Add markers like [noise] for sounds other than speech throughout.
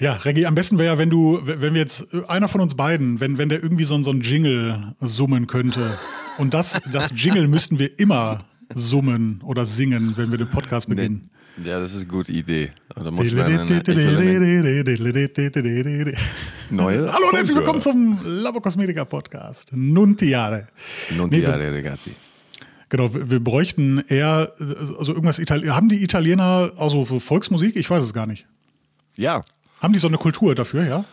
Ja, Reggie, am besten wäre ja, wenn du, wenn wir jetzt, einer von uns beiden, wenn, wenn der irgendwie so, so ein Jingle summen könnte. Und das, das Jingle [laughs] müssten wir immer summen oder singen, wenn wir den Podcast beginnen. Ja, das ist eine gute Idee. Da muss man Neue? Hallo und herzlich willkommen zum Labo Cosmetica Podcast. Nuntiare. Non Nee, ragazzi. Genau, wir, wir bräuchten eher, also irgendwas Italiener. Haben die Italiener also für Volksmusik? Ich weiß es gar nicht. Ja, Haben die so eine Kultur dafür, ja?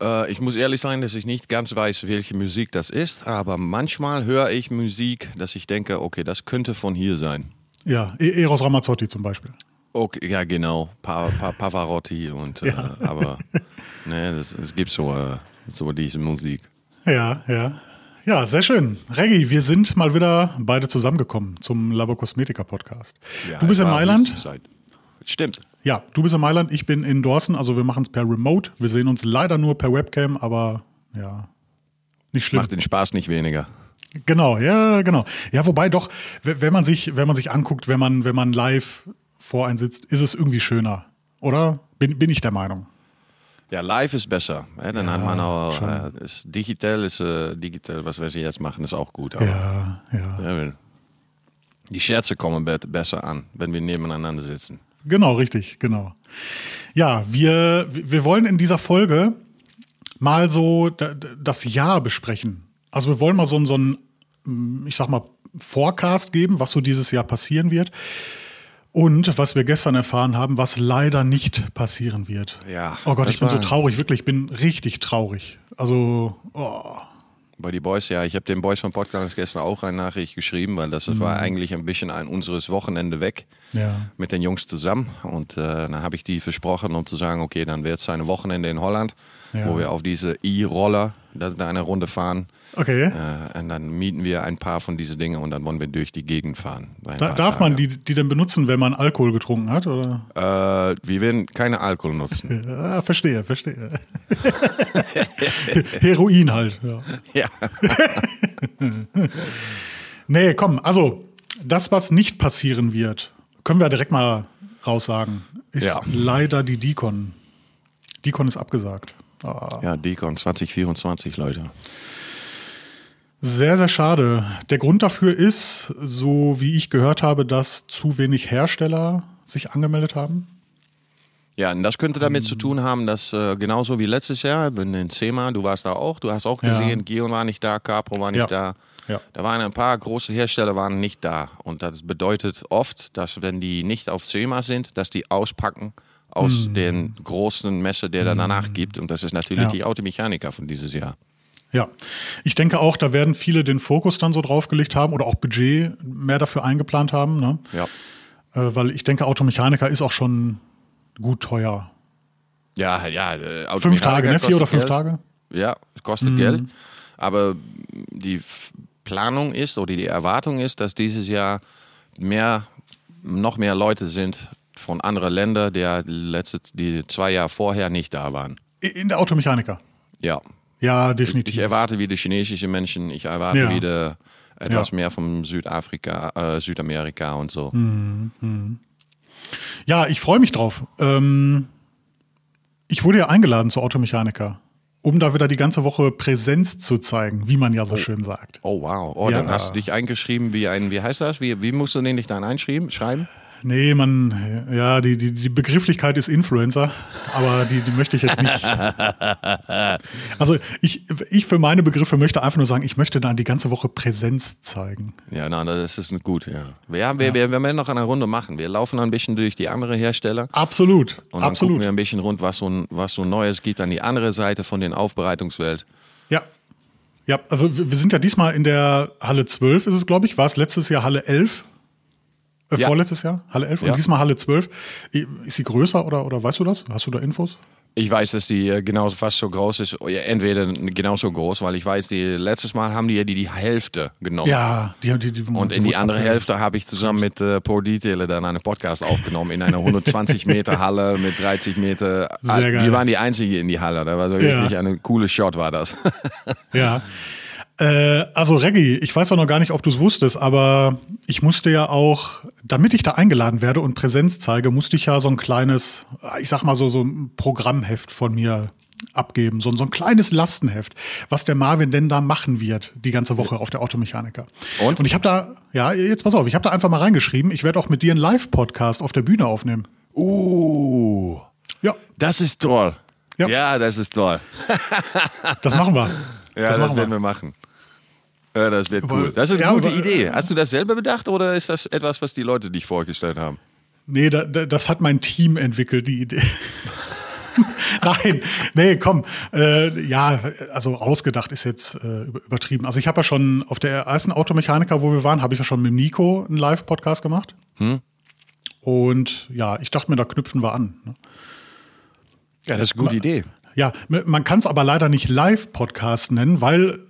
äh, ich muss ehrlich sein, dass ich nicht ganz weiß, welche Musik das ist, aber manchmal höre ich Musik, dass ich denke, okay, das könnte von hier sein. Ja, E- Eros Ramazzotti zum Beispiel. Okay, ja, genau. Pa, pa, Pavarotti und, äh, aber [laughs] ne, es gibt so, äh, so diese Musik. Ja, ja. Ja, sehr schön. Reggie, wir sind mal wieder beide zusammengekommen zum Labo Cosmetica Podcast. Ja, du bist in Mailand? Stimmt. Ja, du bist in Mailand, ich bin in Dorsen, also wir machen es per Remote. Wir sehen uns leider nur per Webcam, aber ja, nicht schlimm. Macht den Spaß nicht weniger. Genau, ja, genau. Ja, wobei doch, wenn man sich, wenn man sich anguckt, wenn man, wenn man live vor einen sitzt, ist es irgendwie schöner, oder? Bin, bin ich der Meinung. Ja, live ist besser. Hè? Dann Ja, hat man auch, äh, ist digital ist äh, digital, was wir jetzt machen, ist auch gut. Ja, ja. ja, die Scherze kommen be besser an, wenn wir nebeneinander sitzen. Genau, richtig, genau. Ja, wir, wir wollen in dieser Folge mal so da- da- das Jahr besprechen. Also wir wollen mal so, ein- so ein, mm, ich sag mal, Forecast geben, was so dieses Jahr passieren wird. Und was wir gestern erfahren haben, was leider nicht passieren wird. Ja, Oh Gott, ich bin so traurig, wirklich, ich bin richtig traurig. Also, oh, Bei die Boys, ja, ich habe den Boys vom Podcast gestern auch eine Nachricht geschrieben, weil das war eigentlich ein bisschen ein unseres Wochenende weg ja. mit den Jungs zusammen. Und äh, dann habe ich die versprochen, um zu sagen, okay, dann wird es ein Wochenende in Holland, Ja. wo wir auf diese E-Roller da, eine Runde fahren. Okay. Äh, und dann mieten wir ein paar von diesen Dingen und dann wollen wir durch die Gegend fahren. Da, darf man Tage. die, die denn benutzen, wenn man Alkohol getrunken hat? Oder? Äh, wir werden keine Alkohol nutzen. [laughs] Ja, verstehe, verstehe. [laughs] Heroin halt. Ja. ja. [laughs] Nee, komm, also das, was nicht passieren wird, können wir direkt mal raussagen, ist Ja. leider die Deacon. Deacon ist abgesagt. Ah, ja, Decon 2024, Leute. Sehr, sehr schade. Der Grund dafür ist, so wie ich gehört habe, dass zu wenig Hersteller sich angemeldet haben. Ja, und das könnte damit zu tun haben, dass äh, genauso wie letztes Jahr, bin in CEMA, du warst da auch, du hast auch Ja. gesehen, Gion war nicht da, Capro war nicht Ja. da. Ja. Da waren ein paar große Hersteller waren nicht da. Und das bedeutet oft, dass wenn die nicht auf CEMA sind, dass die auspacken aus Mhm. den großen Messe, der dann danach gibt. Und das ist natürlich Ja. die Automechaniker von dieses Jahr. Ja, ich denke auch, da werden viele den Fokus dann so draufgelegt haben oder auch Budget mehr dafür eingeplant haben. Ne? Ja. Äh, weil ich denke, Automechaniker ist auch schon gut teuer. Ja, ja. äh, Fünf Tage, ne? Vier oder fünf Geld. Tage? Ja, es kostet Geld. Aber die Planung ist oder die Erwartung ist, dass dieses Jahr mehr, noch mehr Leute sind von anderen Ländern, die letzte, die zwei Jahre vorher nicht da waren. In der Automechaniker. Ja, Ja, definitiv. ich erwarte wieder chinesische Menschen, ich erwarte Ja. wieder etwas Ja. mehr von Südafrika, äh, Südamerika und so. Ja, ich freue mich drauf. Ähm, ich wurde ja eingeladen zur Automechaniker, um da wieder die ganze Woche Präsenz zu zeigen, wie man ja so schön sagt. Oh wow, oh, Ja. dann hast du dich eingeschrieben wie ein, wie heißt das? Wie, wie musst du den dich dann einschreiben? Schreiben? Nee, man, ja, die, die, die Begrifflichkeit ist Influencer, aber die, die möchte ich jetzt nicht. [laughs] Also ich, ich für meine Begriffe möchte einfach nur sagen, ich möchte da die ganze Woche Präsenz zeigen. Ja, na, das ist gut, ja. Ja, wir, wir, wir werden noch eine Runde machen. Wir laufen ein bisschen durch die anderen Hersteller Absolut, und dann absolut. gucken wir ein bisschen rund, was so, was so Neues gibt an die andere Seite von den Aufbereitungswelt. Ja. Ja, also wir wir sind ja diesmal in der Halle 12, ist es, glaube ich. War es letztes Jahr Halle 11? Äh, Ja. Vorletztes Jahr? Halle 11 Ja. und diesmal Halle 12. Ist sie größer oder, oder weißt du das? Hast du da Infos? Ich weiß, dass die äh, genauso fast so groß ist, ja, entweder genauso groß, weil ich weiß, die letztes Mal haben die ja die, die Hälfte genommen. Ja, die, die, die Und in die andere Hälfte habe ich zusammen mit äh, Paul Detailer dann einen Podcast aufgenommen in einer 120 Meter Halle mit 30 Meter. Sehr geil. Wir waren die Einzigen in die Halle. Da war so Ja. wirklich eine coole Shot war das. Ja. [laughs] Äh, also Reggie, ich weiß auch noch gar nicht, ob du es wusstest, aber ich musste ja auch, damit ich da eingeladen werde und Präsenz zeige, musste ich ja so ein kleines, ich sag mal so, so ein Programmheft von mir abgeben, so, so ein kleines Lastenheft, was der Marvin denn da machen wird, die ganze Woche auf der Automechaniker. Und? Und ich habe da, ja, jetzt pass auf, ich habe da einfach mal reingeschrieben, ich werde auch mit dir einen Live-Podcast auf der Bühne aufnehmen. Uh, Ja, das ist toll. Ja. Ja, das ist toll. [laughs] das machen wir. Ja, das, machen werden wir machen. Ja, das wird cool. Das ist eine ja, gute aber- Idee. Hast du das selber bedacht oder ist das etwas, was die Leute dich vorgestellt haben? Nee, da, da, das hat mein Team entwickelt, die Idee. [laughs] Nein, nee, komm. Äh, ja, also ausgedacht ist jetzt äh, über- übertrieben. Also ich habe ja schon auf der ersten Automechaniker, wo wir waren, habe ich ja schon mit Nico einen Live-Podcast gemacht. Und ja, ich dachte mir, da knüpfen wir an. Ne? Ja, das ist eine gute Idee. Ja, man kann es aber leider nicht Live-Podcast nennen, weil, hm,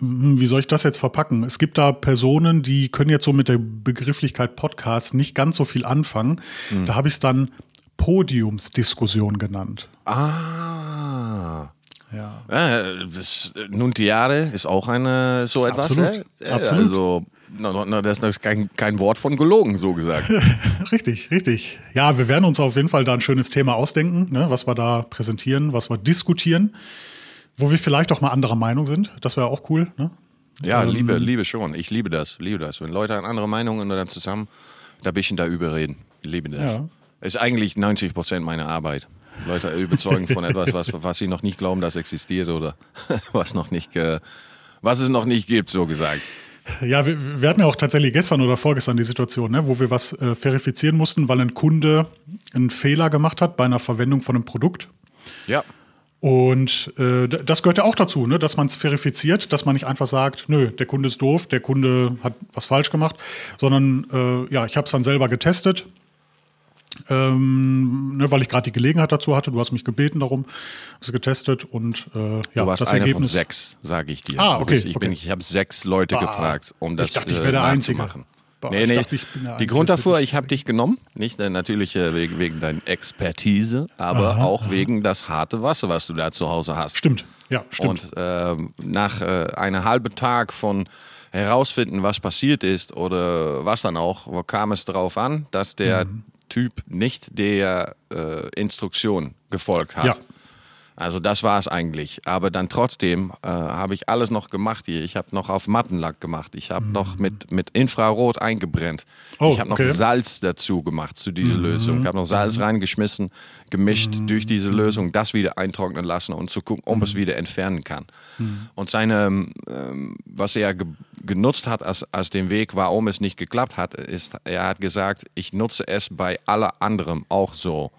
wie soll ich das jetzt verpacken? Es gibt da Personen, die können jetzt so mit der Begrifflichkeit Podcast nicht ganz so viel anfangen. Da habe ich es dann Podiumsdiskussion genannt. Ah. Ja. Ja, das Nuntiare ist auch eine so etwas. Absolut. äh? Absolut. Also, no, no, das ist kein, kein Wort von gelogen, so gesagt. [laughs] Richtig, richtig. Ja, wir werden uns auf jeden Fall da ein schönes Thema ausdenken, ne, was wir da präsentieren, was wir diskutieren, wo wir vielleicht auch mal anderer Meinung sind. Das wäre auch cool. Ne? Ja, liebe, liebe schon. Ich liebe das, liebe das. Wenn Leute an andere Meinungen und dann zusammen da ein bisschen da überreden. Ich liebe das. Ja. Ist eigentlich 90 Prozent meiner Arbeit. Leute überzeugen von [laughs] etwas, was, was sie noch nicht glauben, das existiert oder [laughs] was noch nicht, äh, was es noch nicht gibt, so gesagt. Ja, wir, wir hatten ja auch tatsächlich gestern oder vorgestern die Situation, ne, wo wir was äh, verifizieren mussten, weil ein Kunde einen Fehler gemacht hat bei einer Verwendung von einem Produkt. Ja. Und äh, das gehört ja auch dazu, ne, dass man es verifiziert, dass man nicht einfach sagt, nö, der Kunde ist doof, der Kunde hat was falsch gemacht, sondern äh, ja, ich habe es dann selber getestet, ähm, ne, weil ich gerade die Gelegenheit dazu hatte. Du hast mich gebeten darum, es getestet und äh, ja, Du warst das einer Ergebnis. von sechs, sage ich dir. Ah, okay, Ich, bin, okay. ich habe sechs Leute Bah. gefragt, um das Ich dachte, ich äh, wäre der Einzige. Bah, Nee, nee. dachte, die Einzige, Grund der dafür, das ich habe dich genommen, nicht äh, natürlich äh, wegen, wegen deiner Expertise, aber auch wegen das harte Wasser, was du da zu Hause hast. Stimmt, ja, stimmt. Und ähm, nach äh, einem halben Tag von herausfinden, was passiert ist oder was dann auch, wo kam es darauf an, dass der Mhm. Typ nicht der äh, Instruktion gefolgt hat. Ja. Also das war es eigentlich. Aber dann trotzdem äh, habe ich alles noch gemacht hier. Ich habe noch auf Mattenlack gemacht. Ich habe noch mit, mit Infrarot eingebrennt. Mhm. Oh, ich habe okay. Mhm. noch Salz dazu gemacht zu dieser Lösung. Ich habe noch Salz reingeschmissen, gemischt durch diese Lösung, das wieder eintrocknen lassen und zu gucken, ob Mhm. es wieder entfernen kann. Und seine, ähm, was er ge genutzt hat als, als den Weg, warum es nicht geklappt hat, ist, er hat gesagt, ich nutze es bei aller anderen auch so.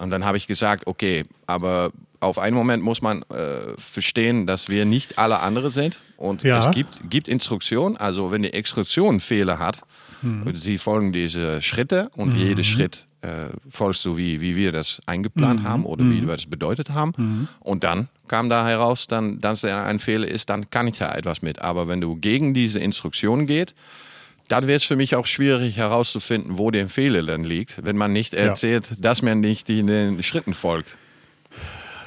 Und dann habe ich gesagt, okay, aber auf einen Moment muss man äh, verstehen, dass wir nicht alle andere sind. Und Ja. es gibt, gibt Instruktion. Also wenn die Instruktion Fehler hat, sie folgen diese Schritte und jeder Schritt äh, folgst du, wie, wie wir das eingeplant haben oder wie wir das bedeutet haben. Und dann kam da heraus, dann, dass er ein Fehler ist, dann kann ich da etwas mit. Aber wenn du gegen diese Instruktion geht, dann wird es für mich auch schwierig herauszufinden, wo der Fehler dann liegt, wenn man nicht erzählt, dass man nicht in den Schritten folgt.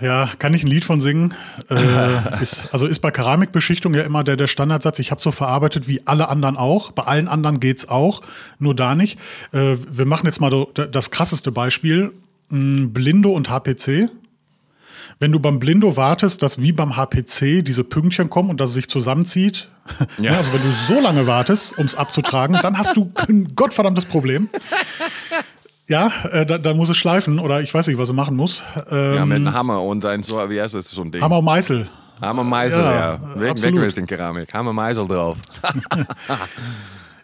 Ja, kann ich ein Lied von singen. [laughs] Äh, ist, also ist bei Keramikbeschichtung ja immer der, der Standardsatz, ich habe so verarbeitet wie alle anderen auch. Bei allen anderen geht's auch, nur da nicht. Äh, wir machen jetzt mal das krasseste Beispiel. Mh, Blindo und HPC. Wenn du beim Blindo wartest, dass wie beim HPC diese Pünktchen kommen und dass es sich zusammenzieht, Ja. [laughs] also wenn du so lange wartest, um es abzutragen, dann hast du ein gottverdammtes Problem. Ja, äh, da, da muss es schleifen oder ich weiß nicht, was er machen muss. Ähm, Ja, mit einem Hammer und ein so, wie heißt das so ein Ding? Hammer und Meißel. Hammer Meißel, ja. Ja, Weg, weg mit den Keramik. Hammer Meißel drauf. [laughs]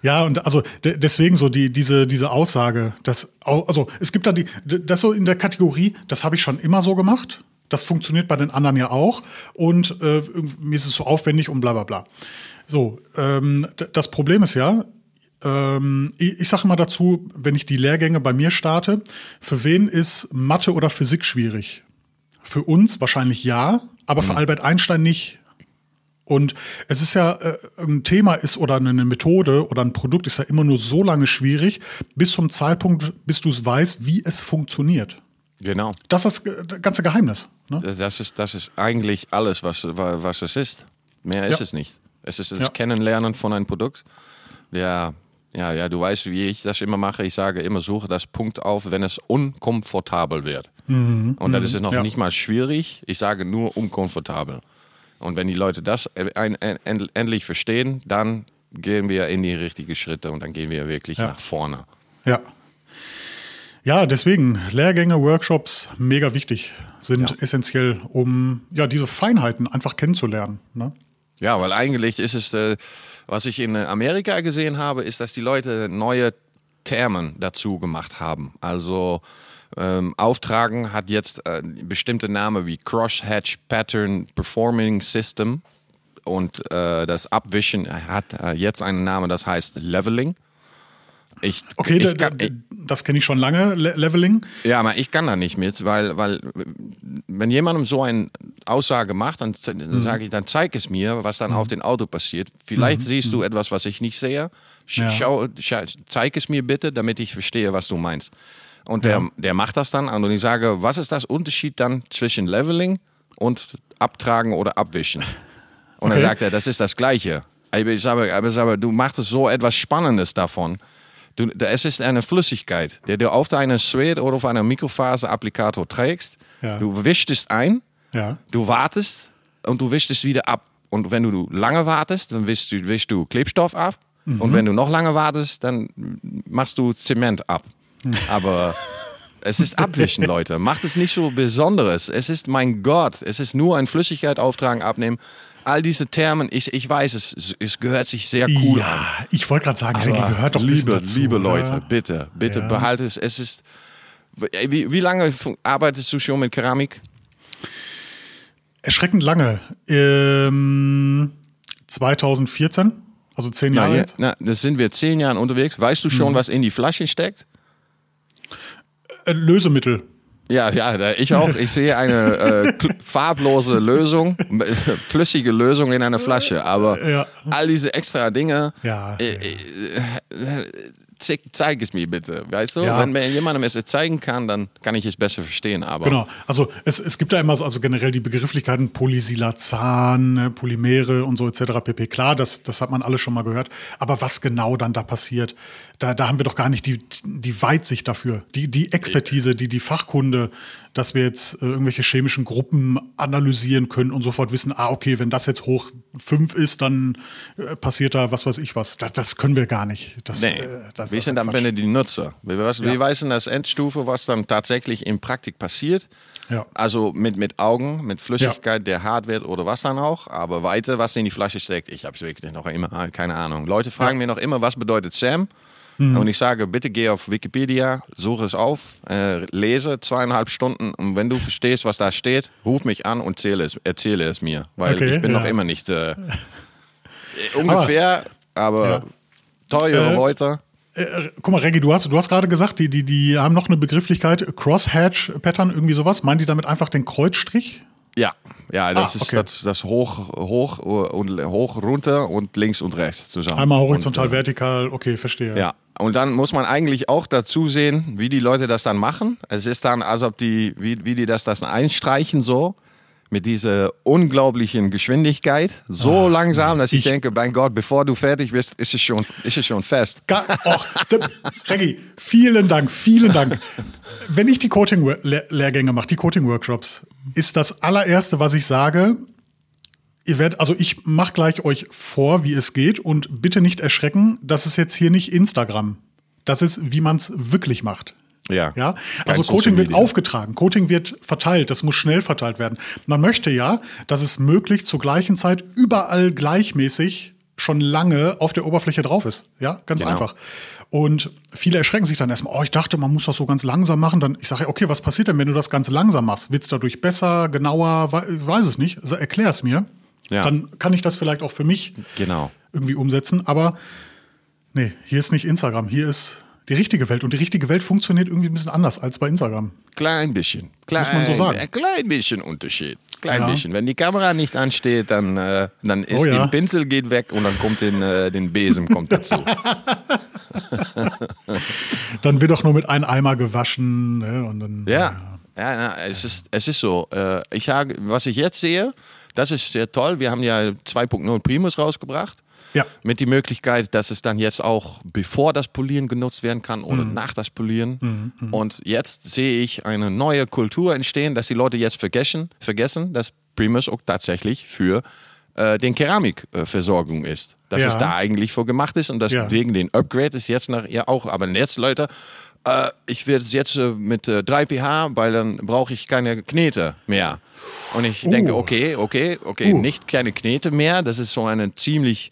Ja, und also de deswegen so die, diese, diese Aussage, dass, also es gibt da die, das so in der Kategorie, das habe ich schon immer so gemacht. Das funktioniert bei den anderen ja auch. Und äh, mir ist es so aufwendig und bla bla bla. So, ähm, das Problem ist ja, ähm, ich, ich sage mal dazu, wenn ich die Lehrgänge bei mir starte, für wen ist Mathe oder Physik schwierig? Für uns wahrscheinlich ja, aber für Albert Einstein nicht. Und es ist ja, äh, ein Thema ist oder eine Methode oder ein Produkt ist ja immer nur so lange schwierig, bis zum Zeitpunkt, bis du es weißt, wie es funktioniert. Genau. Das ist das ganze Geheimnis. Ne? Das ist, das ist eigentlich alles, was, wa- was es ist. Mehr ist Ja. es nicht. Es ist das Ja. Kennenlernen von einem Produkt. Ja, ja, ja, du weißt, wie ich das immer mache. Ich sage immer, suche das Punkt auf, wenn es unkomfortabel wird. Und das ist noch Ja. nicht mal schwierig. Ich sage nur unkomfortabel. Und wenn die Leute das end- endlich verstehen, dann gehen wir in die richtigen Schritte und dann gehen wir wirklich nach vorne. Ja. Ja, deswegen Lehrgänge, Workshops, mega wichtig, sind Ja. essentiell, um ja diese Feinheiten einfach kennenzulernen. Ne? Ja, weil eigentlich ist es, äh, was ich in Amerika gesehen habe, ist, dass die Leute neue Termen dazu gemacht haben. Also ähm, Auftragen hat jetzt äh, bestimmte Namen wie Crosshatch Pattern Performing System und äh, das Abwischen hat äh, jetzt einen Namen, das heißt Leveling. Ich, Okay, ich kann, ich, das kenne ich schon lange, Le Leveling. ja, aber ich kann da nicht mit, weil, weil wenn jemandem so eine Aussage macht, dann, dann sage ich, dann zeig es mir, was dann auf dem Auto passiert. Vielleicht siehst du etwas, was ich nicht sehe. Sch Ja. schau, scha zeig es mir bitte, damit ich verstehe, was du meinst. Und der, der macht das dann und ich sage, was ist das Unterschied dann zwischen Leveling und Abtragen oder Abwischen? Und Okay. dann sagt er, das ist das Gleiche. Aber ich sage, aber, sage, du machst so etwas Spannendes davon. Es ist eine Flüssigkeit, die du auf deinen Sweat oder auf einen Mikrofaser-Applikator trägst. Ja. Du wischst es ein, Ja. du wartest und du wischst es wieder ab. Und wenn du lange wartest, dann wischst du, wischst du Klebstoff ab. Und wenn du noch lange wartest, dann machst du Zement ab. Aber es ist Abwischen, [laughs] Leute. Macht es nicht so Besonderes. Es ist, mein Gott, es ist nur ein Flüssigkeit auftragen, abnehmen. All diese Termen, ich, ich weiß, es, es gehört sich sehr cool an. ja, ich wollte gerade sagen, Reggie, Aber gehört doch liebe, dazu, liebe ne? Leute, bitte, bitte Ja. behalte es. Es ist. Wie, wie lange arbeitest du schon mit Keramik? Erschreckend lange. Ähm, 2014, also zehn Jahre Na, jetzt. na, das sind wir zehn Jahre unterwegs. Weißt du Mhm. schon, was in die Flasche steckt? Äh, Lösemittel. Ja, ja, ich auch. Ich sehe eine äh, farblose Lösung, [laughs] flüssige Lösung in einer Flasche. Aber Ja. all diese extra Dinge, Ja. äh, äh, äh, zeig, zeig es mir bitte. Weißt du, Ja. wenn mir jemandem es zeigen kann, dann kann ich es besser verstehen. Aber Genau. Also es, es gibt da immer so, also generell die Begrifflichkeiten Polysilazan, ne, Polymere und so etc. pp. Klar, das, das hat man alles schon mal gehört. Aber was genau dann da passiert, da, da haben wir doch gar nicht die, die Weitsicht dafür, die, die Expertise, die, die Fachkunde, dass wir jetzt äh, irgendwelche chemischen Gruppen analysieren können und sofort wissen, ah, okay, wenn das jetzt hoch fünf ist, dann äh, passiert da was weiß ich was. Das, das können wir gar nicht. Das, Nee, äh, das wir sind dann Quatsch. binnen die Nutzer. Wir, was, wir Ja. wissen das Endstufe, was dann tatsächlich in Praktik passiert. Ja. Also mit, mit Augen, mit Flüssigkeit, der hart wird oder was dann auch. Aber weiter, was in die Flasche steckt, ich habe es wirklich noch immer, keine Ahnung. Leute fragen mir noch immer, was bedeutet Sam? Mhm. Und ich sage, bitte geh auf Wikipedia, suche es auf, äh, lese zweieinhalb Stunden und wenn du verstehst, was da steht, ruf mich an und erzähle es, erzähle es mir. Weil Okay, ich bin ja. noch immer nicht äh, [laughs] ungefähr, aber, Ja. teure Äh, Leute. Äh, guck mal, Reggie, du hast, du hast gerade gesagt, die, die, die haben noch eine Begrifflichkeit, Crosshatch-Pattern, irgendwie sowas. Meinen die damit einfach den Kreuzstrich? Ja, ja, das Ah, ist okay. das, das hoch, hoch und hoch runter und links und rechts zusammen. Einmal horizontal, Und, vertikal, okay, verstehe. ja, und dann muss man eigentlich auch dazu sehen, wie die Leute das dann machen. Es ist dann, als ob die, wie, wie die das, das einstreichen so. Mit dieser unglaublichen Geschwindigkeit. So langsam, dass ich, ich- denke, mein Gott, bevor du fertig bist, ist es schon, ist es schon fest. Och, Reggie, vielen Dank, vielen Dank. Wenn ich die Coaching-Lehrgänge mache, die Coaching-Workshops, ist das allererste, was ich sage, ihr werdet, also ich mache gleich euch vor, wie es geht und bitte nicht erschrecken, das ist jetzt hier nicht Instagram. Das ist, wie man es wirklich macht. Ja. Ja, also Coaching wird aufgetragen, Coaching wird verteilt, das muss schnell verteilt werden. Man möchte ja, dass es möglichst zur gleichen Zeit überall gleichmäßig schon lange auf der Oberfläche drauf ist. Ja, ganz Genau. einfach. Und viele erschrecken sich dann erstmal, oh, ich dachte, man muss das so ganz langsam machen. Dann, ich sage, okay, was passiert denn, wenn du das ganz langsam machst? Wird es dadurch besser, genauer? Weiß es nicht. Also, erklär es mir. Ja. Dann kann ich das vielleicht auch für mich Genau. irgendwie umsetzen. Aber nee, hier ist nicht Instagram, hier ist die richtige Welt. Und die richtige Welt funktioniert irgendwie ein bisschen anders als bei Instagram. Klein bisschen. Klein, Muss man so sagen. Ein klein bisschen Unterschied. Klein Ja. bisschen. Wenn die Kamera nicht ansteht, dann, äh, dann ist Oh ja. der Pinsel geht weg und dann kommt den, äh, den Besen kommt dazu. [laughs] [laughs] Dann wird doch nur mit einem Eimer gewaschen. Ne? Und dann, ja. Ja, na, es, ist, es ist so. Äh, ich habe, was ich jetzt sehe, das ist sehr toll. Wir haben ja 2.0 Primus rausgebracht. Ja. Mit die Möglichkeit, dass es dann jetzt auch bevor das Polieren genutzt werden kann oder Mhm. nach das Polieren. Und jetzt sehe ich eine neue Kultur entstehen, dass die Leute jetzt vergessen, vergessen dass Primus auch tatsächlich für äh, den Keramikversorgung ist. Dass Ja. es da eigentlich für gemacht ist und dass Ja. wegen den Upgrade ist jetzt nach ja auch. Aber jetzt, Leute, äh, ich werde es jetzt äh, mit äh, 3 pH, weil dann brauche ich keine Knete mehr. Und ich denke, okay, okay, okay, Uh. nicht keine Knete mehr. Das ist so eine ziemlich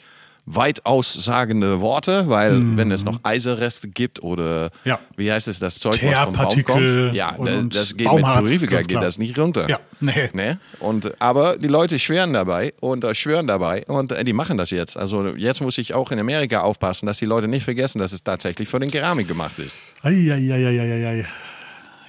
weit aussagende Worte, weil wenn es noch Eiserreste gibt oder. Ja. wie heißt es, das Zeug, was vom Baum kommt, ja, und- das, und das geht Baumharz, mit Purifica ganz geht das nicht runter. Ja, nee. Ne? Und, aber die Leute schwören dabei und äh, schwören dabei und äh, die machen das jetzt. Also jetzt muss ich auch in Amerika aufpassen, dass die Leute nicht vergessen, dass es tatsächlich für den Keramik gemacht ist. Eieieiei.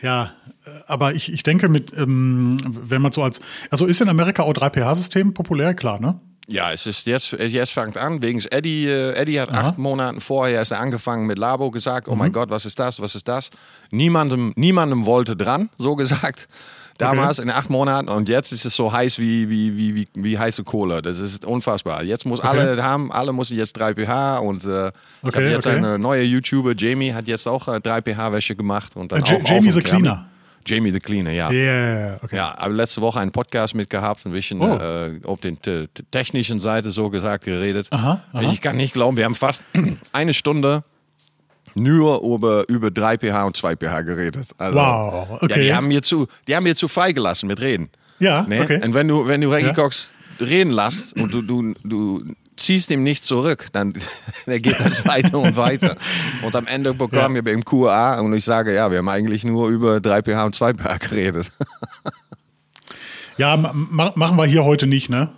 Ja, äh, aber ich, ich denke, mit, ähm, wenn man so als. Also ist in Amerika auch 3pH-System populär, klar, ne? Ja, es ist jetzt, jetzt fängt an, wegen Eddie, äh, Eddie hat acht Monaten vorher ist er angefangen mit Labo gesagt, oh Mhm. mein Gott, was ist das, was ist das? Niemandem, niemandem wollte dran, so gesagt. Damals in acht Monaten und jetzt ist es so heiß wie, wie, wie, wie, wie heiße Kohle. Das ist unfassbar. Jetzt muss alle das haben, alle müssen jetzt 3 pH und äh, ich Okay, habe jetzt okay. eine neue YouTuber, Jamie, hat jetzt auch äh, 3 pH Wäsche gemacht. Und dann Äh, auch Jamie the. Cleaner. Jamie the Cleaner, ja. Yeah, okay. Ja, aber letzte Woche einen Podcast mit gehabt, ein bisschen Oh. äh, auf den te- te- technischen Seite so gesagt geredet. Aha, aha. Ich kann nicht glauben, wir haben fast [clears throat] eine Stunde nur über, über 3 pH und 2 pH geredet. Also, Wow, Ja, okay. die haben mir zu, die haben mir zu freigelassen mit Reden. Ja, Ne? okay. Und wenn du, wenn du Reggie Ja. Cox reden lässt und du, du, du ziehst ihm nicht zurück, dann [laughs] dann geht das weiter und weiter. Und am Ende bekommen Ja. wir beim QA und ich sage, ja, wir haben eigentlich nur über 3 pH und 2 pH geredet. [laughs] Ja, ma ma- machen wir hier heute nicht, ne?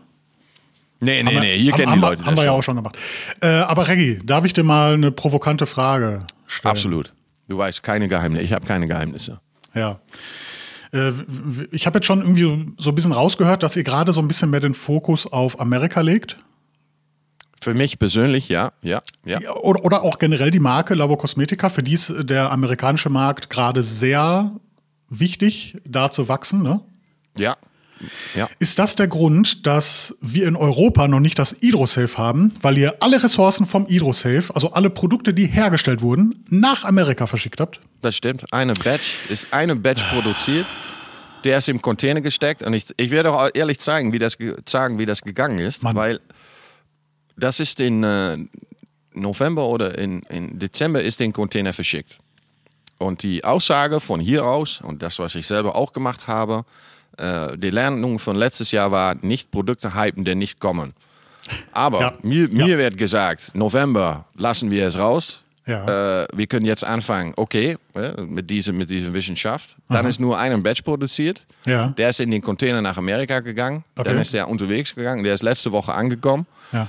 Nee, nee, Haben wir- nee, hier haben, kennen haben die Leute Haben das wir ja auch schon gemacht. Äh, aber Reggie, darf ich dir mal eine provokante Frage stellen? Absolut. Du weißt keine Geheimnisse. Ich habe keine Geheimnisse. Ja. Äh, Ich habe jetzt schon irgendwie so ein bisschen rausgehört, dass ihr gerade so ein bisschen mehr den Fokus auf Amerika legt. Für mich persönlich, ja, ja, ja. Oder, oder auch generell die Marke Labo Cosmetica. Für die ist der amerikanische Markt gerade sehr wichtig, da zu wachsen. Ne? Ja. Ja. Ist das der Grund, dass wir in Europa noch nicht das Hydrosafe haben, weil ihr alle Ressourcen vom Hydrosafe, also alle Produkte, die hergestellt wurden, nach Amerika verschickt habt? Das stimmt. Eine Batch ist eine Batch produziert. Der ist im Container gesteckt und ich, ich werde auch ehrlich zeigen, wie das, ge- sagen, wie das gegangen ist, Mann. weil das ist in äh, November oder in, in Dezember ist den Container verschickt. Und die Aussage von hier aus und das, was ich selber auch gemacht habe, äh, die Lernung von letztes Jahr war, nicht Produkte hypen, die nicht kommen. Aber Ja. mir, Ja. mir wird gesagt, November lassen wir es raus. Ja. Äh, wir können jetzt anfangen, okay, äh, mit, dieser, mit dieser Wissenschaft. Dann ist nur ein Batch produziert. Ja. Der ist in den Container nach Amerika gegangen. Okay. Dann ist der unterwegs gegangen. Der ist letzte Woche angekommen. Ja.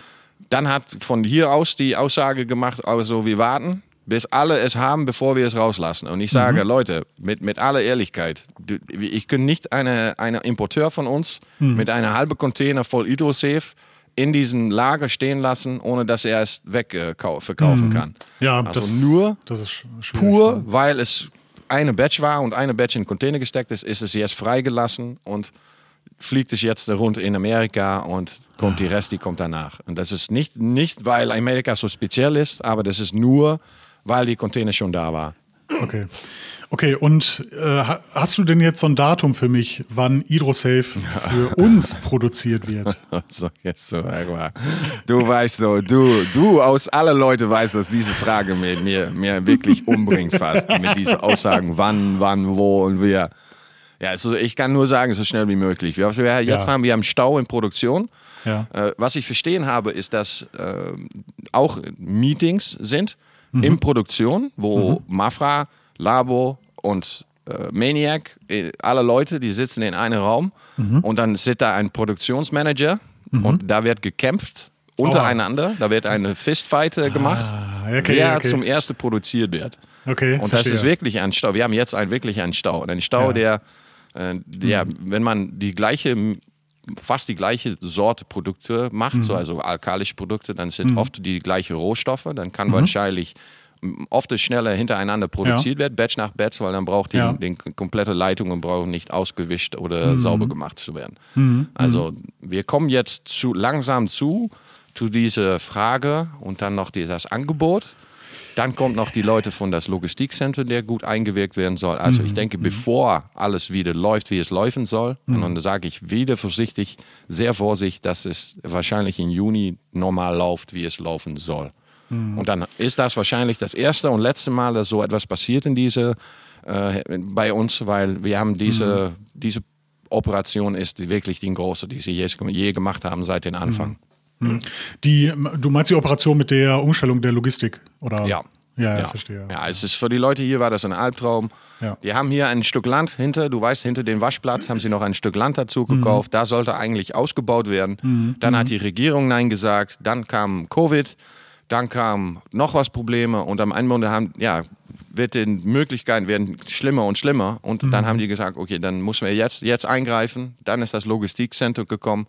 Dann hat von hier aus die Aussage gemacht, also wir warten, bis alle es haben, bevor wir es rauslassen. Und ich sage, Leute, mit, mit aller Ehrlichkeit, ich kann nicht eine, eine Importeur von uns mit einer halben Container voll Hydrosafe in diesem Lager stehen lassen, ohne dass er es wegverkaufen kann. Ja, also das, nur das ist pur, weil es eine Batch war und eine Batch in den Container gesteckt ist, ist es jetzt freigelassen und fliegt es jetzt rund in Amerika und kommt die Rest, die kommt danach. Und das ist nicht, nicht, weil Amerika so speziell ist, aber das ist nur, weil die Container schon da war. Okay. Okay, und äh, ha- hast du denn jetzt so ein Datum für mich, wann Hydrosafe [laughs] für uns produziert wird? [laughs] So, jetzt so, Herr Du weißt so, du, du aus alle Leute weißt, dass diese Frage mir, mir, mir wirklich umbringt fast. Mit diesen Aussagen, wann, wann, wo und wer. Ja, also ich kann nur sagen, so schnell wie möglich. Wir, wir jetzt Ja. haben wir einen Stau in Produktion. Ja. Äh, was ich verstehen habe, ist, dass äh, auch Meetings sind in Produktion, wo Mafra, Labo und äh, Maniac, äh, alle Leute, die sitzen in einem Raum und dann sitzt da ein Produktionsmanager und da wird gekämpft untereinander, da wird eine Fistfight äh, gemacht, Ah, okay, wer okay. zum ersten produziert wird. Okay, Und verstehe. das ist wirklich ein Stau. Wir haben jetzt ein, wirklich einen Stau. Und ein Stau, Ja. der, äh, der wenn man die gleiche, fast die gleiche Sorte Produkte macht, Mhm. so also alkalische Produkte, dann sind oft die gleichen Rohstoffe. Dann kann wahrscheinlich oft schneller hintereinander produziert wird, Batch nach Batch, weil dann braucht die, Ja. die komplette Leitung und braucht nicht ausgewischt oder Mhm. sauber gemacht zu werden. Also wir kommen jetzt zu, langsam zu, zu dieser Frage und dann noch die, das Angebot. Dann kommt noch die Leute von das Logistikcenter, der gut eingewirkt werden soll. Also ich denke, bevor alles wieder läuft, wie es laufen soll, und dann sage ich wieder vorsichtig, sehr vorsichtig, dass es wahrscheinlich im Juni normal läuft, wie es laufen soll. Und dann ist das wahrscheinlich das erste und letzte Mal, dass so etwas passiert in diese, äh, bei uns, weil wir haben diese, diese Operation ist wirklich die große, die sie je, je gemacht haben seit dem Anfang. Die, du meinst die Operation mit der Umstellung der Logistik, oder? Ja. Ja, ja, verstehe. Ja, es ist für die Leute hier war das ein Albtraum. Ja. Die haben hier ein Stück Land hinter, du weißt, hinter dem Waschplatz haben sie noch ein Stück Land dazu Mhm. gekauft. Da sollte eigentlich ausgebaut werden. Dann hat die Regierung Nein gesagt. Dann kam Covid. Dann kam noch was Probleme und am Ende haben, ja, wird die Möglichkeiten werden schlimmer und schlimmer. Und Mhm. dann haben die gesagt, okay, dann müssen wir jetzt, jetzt eingreifen. Dann ist das Logistikcenter gekommen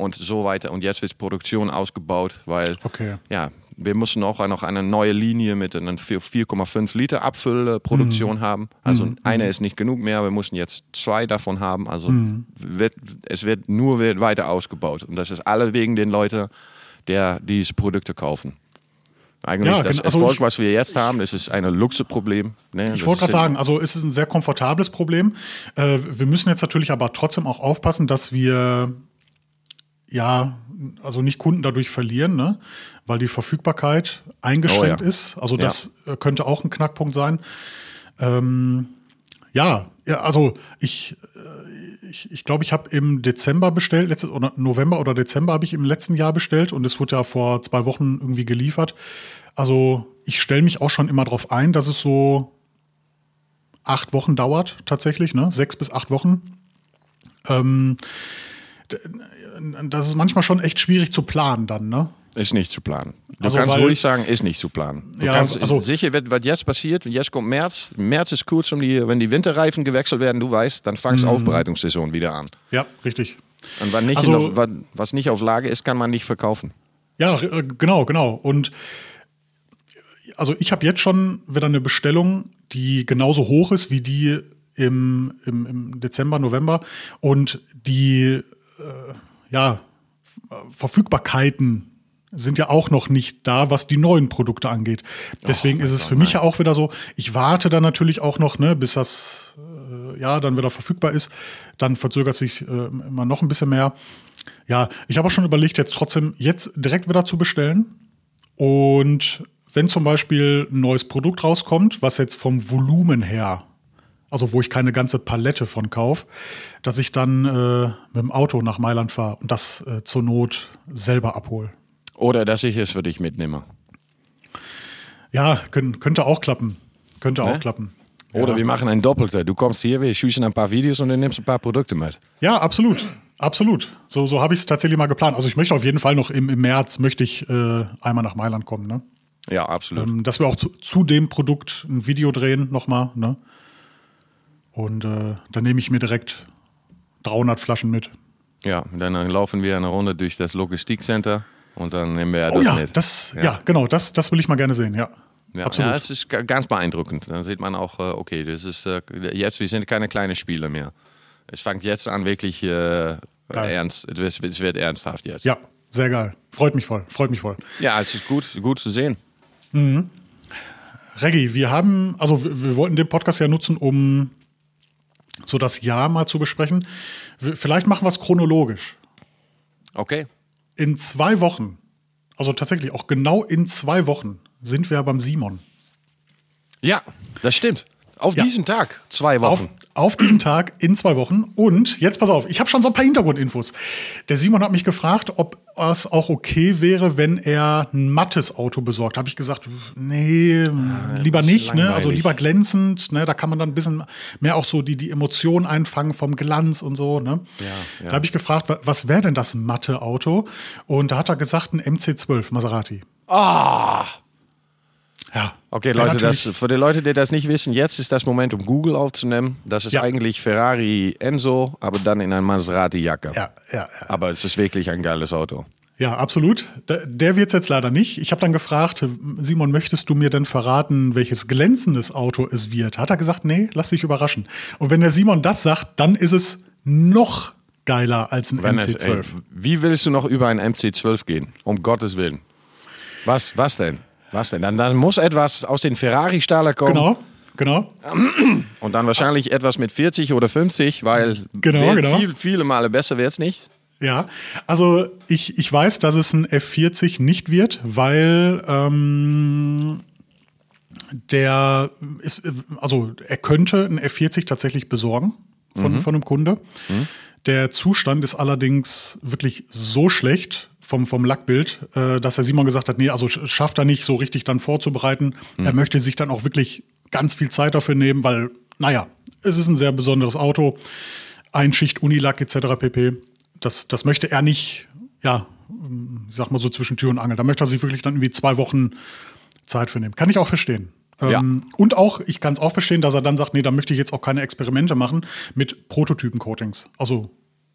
und so weiter. Und jetzt wird Produktion ausgebaut, weil Okay. ja, wir müssen auch noch eine neue Linie mit einer 4,5 Liter Abfüllproduktion Mhm. haben. Also eine ist nicht genug mehr, wir müssen jetzt zwei davon haben. Also Mhm. wird, es wird nur wird weiter ausgebaut. Und das ist alle wegen den Leuten, der diese Produkte kaufen. Eigentlich Ja, das genau. Also Erfolg, ich- was wir jetzt haben, das ist ein Luxusproblem. Ne? Ich wollte gerade sagen, also es ist ein sehr komfortables Problem. Äh, wir müssen jetzt natürlich aber trotzdem auch aufpassen, dass wir ja, also nicht Kunden dadurch verlieren, ne? weil die Verfügbarkeit eingeschränkt Oh ja. ist. Also das äh, könnte auch ein Knackpunkt sein. Ähm, ja, ja, also ich, äh, ich, ich glaube, ich habe im Dezember bestellt, letztes oder November oder Dezember habe ich im letzten Jahr bestellt und es wurde ja vor zwei Wochen irgendwie geliefert. Also ich stelle mich auch schon immer darauf ein, dass es so acht Wochen dauert, tatsächlich, ne? Sechs bis acht Wochen. Ähm, das ist manchmal schon echt schwierig zu planen dann, ne? Ist nicht zu planen. Du Also, kannst weil- ruhig sagen, ist nicht zu planen. Du Ja, kannst, also- sicher wird, was jetzt passiert, jetzt kommt März. März ist kurz, um die, wenn die Winterreifen gewechselt werden, du weißt, dann fängt Mhm. Aufbereitungssaison wieder an. Ja, richtig. Und was nicht, Also- was, was nicht auf Lage ist, kann man nicht verkaufen. Ja, äh, genau, genau. Und also ich habe jetzt schon wieder eine Bestellung, die genauso hoch ist wie die im, im, im Dezember, November. Und die äh, ja, Verfügbarkeiten sind ja auch noch nicht da, was die neuen Produkte angeht. Deswegen mein ist es für mich ja auch wieder so, ich warte dann natürlich auch noch, ne, bis das äh, ja dann wieder verfügbar ist. Dann verzögert sich äh, immer noch ein bisschen mehr. Ja, ich habe auch schon überlegt, jetzt trotzdem jetzt direkt wieder zu bestellen. Und wenn zum Beispiel ein neues Produkt rauskommt, was jetzt vom Volumen her, also wo ich keine ganze Palette von kaufe, dass ich dann äh, mit dem Auto nach Mailand fahre und das äh, zur Not selber abhole. Oder dass ich es für dich mitnehme. Ja, können, könnte auch klappen. Könnte Ne? auch klappen. Oder ja. wir machen ein Doppelter. Du kommst hier, wir schießen ein paar Videos und du nimmst ein paar Produkte mit. Ja, absolut. Absolut. So, so habe ich es tatsächlich mal geplant. Also ich möchte auf jeden Fall noch im, im März möchte ich äh, einmal nach Mailand kommen, ne? Ja, absolut. Ähm, dass wir auch zu, zu dem Produkt ein Video drehen nochmal, ne? Und äh, dann nehme ich mir direkt 300 Flaschen mit. ja, dann laufen wir eine Runde durch das Logistikcenter und dann nehmen wir Oh das ja, mit. das, ja. genau, das, das will ich mal gerne sehen, ja. Ja, Absolut. ja, es ist ga- ganz beeindruckend. Dann sieht man auch, äh, okay, das ist äh, jetzt, wir sind keine kleinen Spieler mehr. Es fängt jetzt an, wirklich äh, ernst. Es wird, ernsthaft jetzt. Ja, sehr geil. Freut mich voll, freut mich voll. ja, es ist gut, gut zu sehen. Reggie, wir haben, also wir, wir wollten den Podcast ja nutzen, um so das Jahr mal zu besprechen. Vielleicht machen wir es chronologisch. Okay. In zwei Wochen, also tatsächlich auch genau in zwei Wochen, sind wir beim Simon. Ja, das stimmt. Auf Ja. diesen Tag, zwei Auf, Wochen. auf diesen Tag in zwei Wochen. Und jetzt pass auf, ich habe schon so ein paar Hintergrundinfos. Der Simon hat mich gefragt, ob es auch okay wäre, wenn er ein mattes Auto besorgt. Habe ich gesagt, nee, lieber das ist nicht. Ne? Also lieber glänzend. Ne? Da kann man dann ein bisschen mehr auch so die, die Emotionen einfangen vom Glanz und so. Ne? Ja, ja. Da habe ich gefragt, wa- was wäre denn das matte Auto? Und da hat er gesagt, ein MC12 Maserati. Ah! Ja. Okay, Leute, das, natürlich- für die Leute, die das nicht wissen, jetzt ist das Moment, um Google aufzunehmen. Das ist Ja. eigentlich Ferrari Enzo, aber dann in einer Maserati-Jacke. Ja, ja, ja. Aber es ist wirklich ein geiles Auto. Ja, absolut. Der, der wird es jetzt leider nicht. Ich habe dann gefragt, Simon, möchtest du mir denn verraten, welches glänzendes Auto es wird? Hat er gesagt, nee, lass dich überraschen. Und wenn der Simon das sagt, dann ist es noch geiler als ein Wenn es, MC12. ey, wie willst du noch über ein MC12 gehen? Um Gottes Willen. Was, was denn? Was denn? Dann, dann muss etwas aus den Ferrari-Stahler kommen. genau, genau. Und dann wahrscheinlich etwas mit 40 oder 50, weil Genau, der genau. Viel, viele Male besser wird es nicht. Ja, also ich, ich weiß, dass es ein F40 nicht wird, weil ähm, der ist, also er könnte ein F40 tatsächlich besorgen von, von einem Kunde. Der Zustand ist allerdings wirklich so schlecht vom, vom Lackbild, äh, dass der Simon gesagt hat, nee, also sch- schafft er nicht so richtig dann vorzubereiten. Er möchte sich dann auch wirklich ganz viel Zeit dafür nehmen, weil, naja, es ist ein sehr besonderes Auto. Einschicht, Unilack etc. pp. Das, das möchte er nicht, ja, ich sag mal so zwischen Tür und Angel. Da möchte er sich wirklich dann irgendwie zwei Wochen Zeit für nehmen. Kann ich auch verstehen. Ja. Ähm, und auch, ich kann es auch verstehen, dass er dann sagt, nee, da möchte ich jetzt auch keine Experimente machen mit Prototypen-Coatings. Also,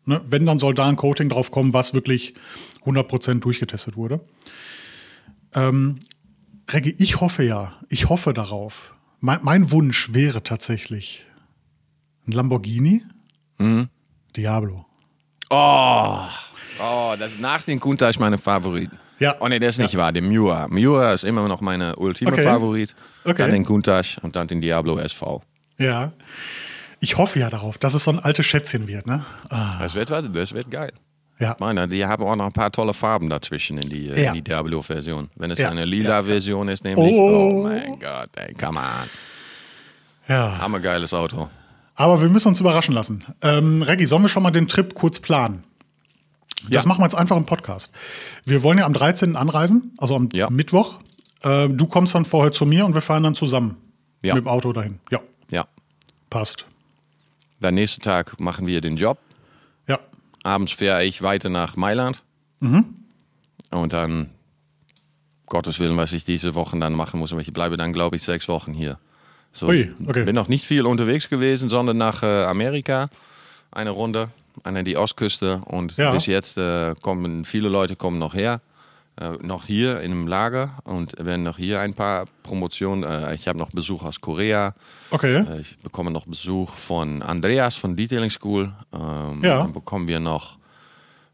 ne, wenn, dann soll da ein Coating drauf kommen, was wirklich 100% durchgetestet wurde. Ähm, Reggie, ich hoffe ja, ich hoffe darauf. Mein, mein Wunsch wäre tatsächlich ein Lamborghini Diablo. Oh, oh, das ist nach den Countach meine Favorit. Ja. Oh nee, das ist nicht wahr. Der Miura. Miura ist immer noch meine ultime Okay. Favorit. Okay. Dann den Countach und dann den Diablo SV. Ja. Ich hoffe ja darauf, dass es so ein altes Schätzchen wird, ne? Ah, Das wird, das wird geil. ja. Meine, die haben auch noch ein paar tolle Farben dazwischen in die, äh, Ja. in die Diablo-Version. Wenn es Ja. eine lila Version ist, nämlich, Oh. oh, mein Gott, ey, come on. ja. Hammergeiles Auto. Aber wir müssen uns überraschen lassen. Ähm, Reggie, sollen wir schon mal den Trip kurz planen? Das Ja. machen wir jetzt einfach im Podcast. Wir wollen ja am 13. anreisen, also am Ja. Mittwoch. Äh, du kommst dann vorher zu mir und wir fahren dann zusammen Ja. mit dem Auto dahin. Ja, Ja. passt. Dann nächsten Tag machen wir den Job. Ja, Abends fahre ich weiter nach Mailand. Mhm. Und dann, Gottes Willen, was ich diese Wochen dann machen muss. Aber ich bleibe dann, glaube ich, sechs Wochen hier. So, Ui, okay. Ich bin noch nicht viel unterwegs gewesen, sondern nach äh, Amerika. Eine Runde an die Ostküste. Und Ja. bis jetzt äh, kommen viele Leute kommen noch her. Äh, noch hier in einem Lager und werden noch hier ein paar Promotionen. Äh, ich habe noch Besuch aus Korea. okay. Äh, Ich bekomme noch Besuch von Andreas von Detailing School. Ähm, Ja. Dann bekommen wir noch,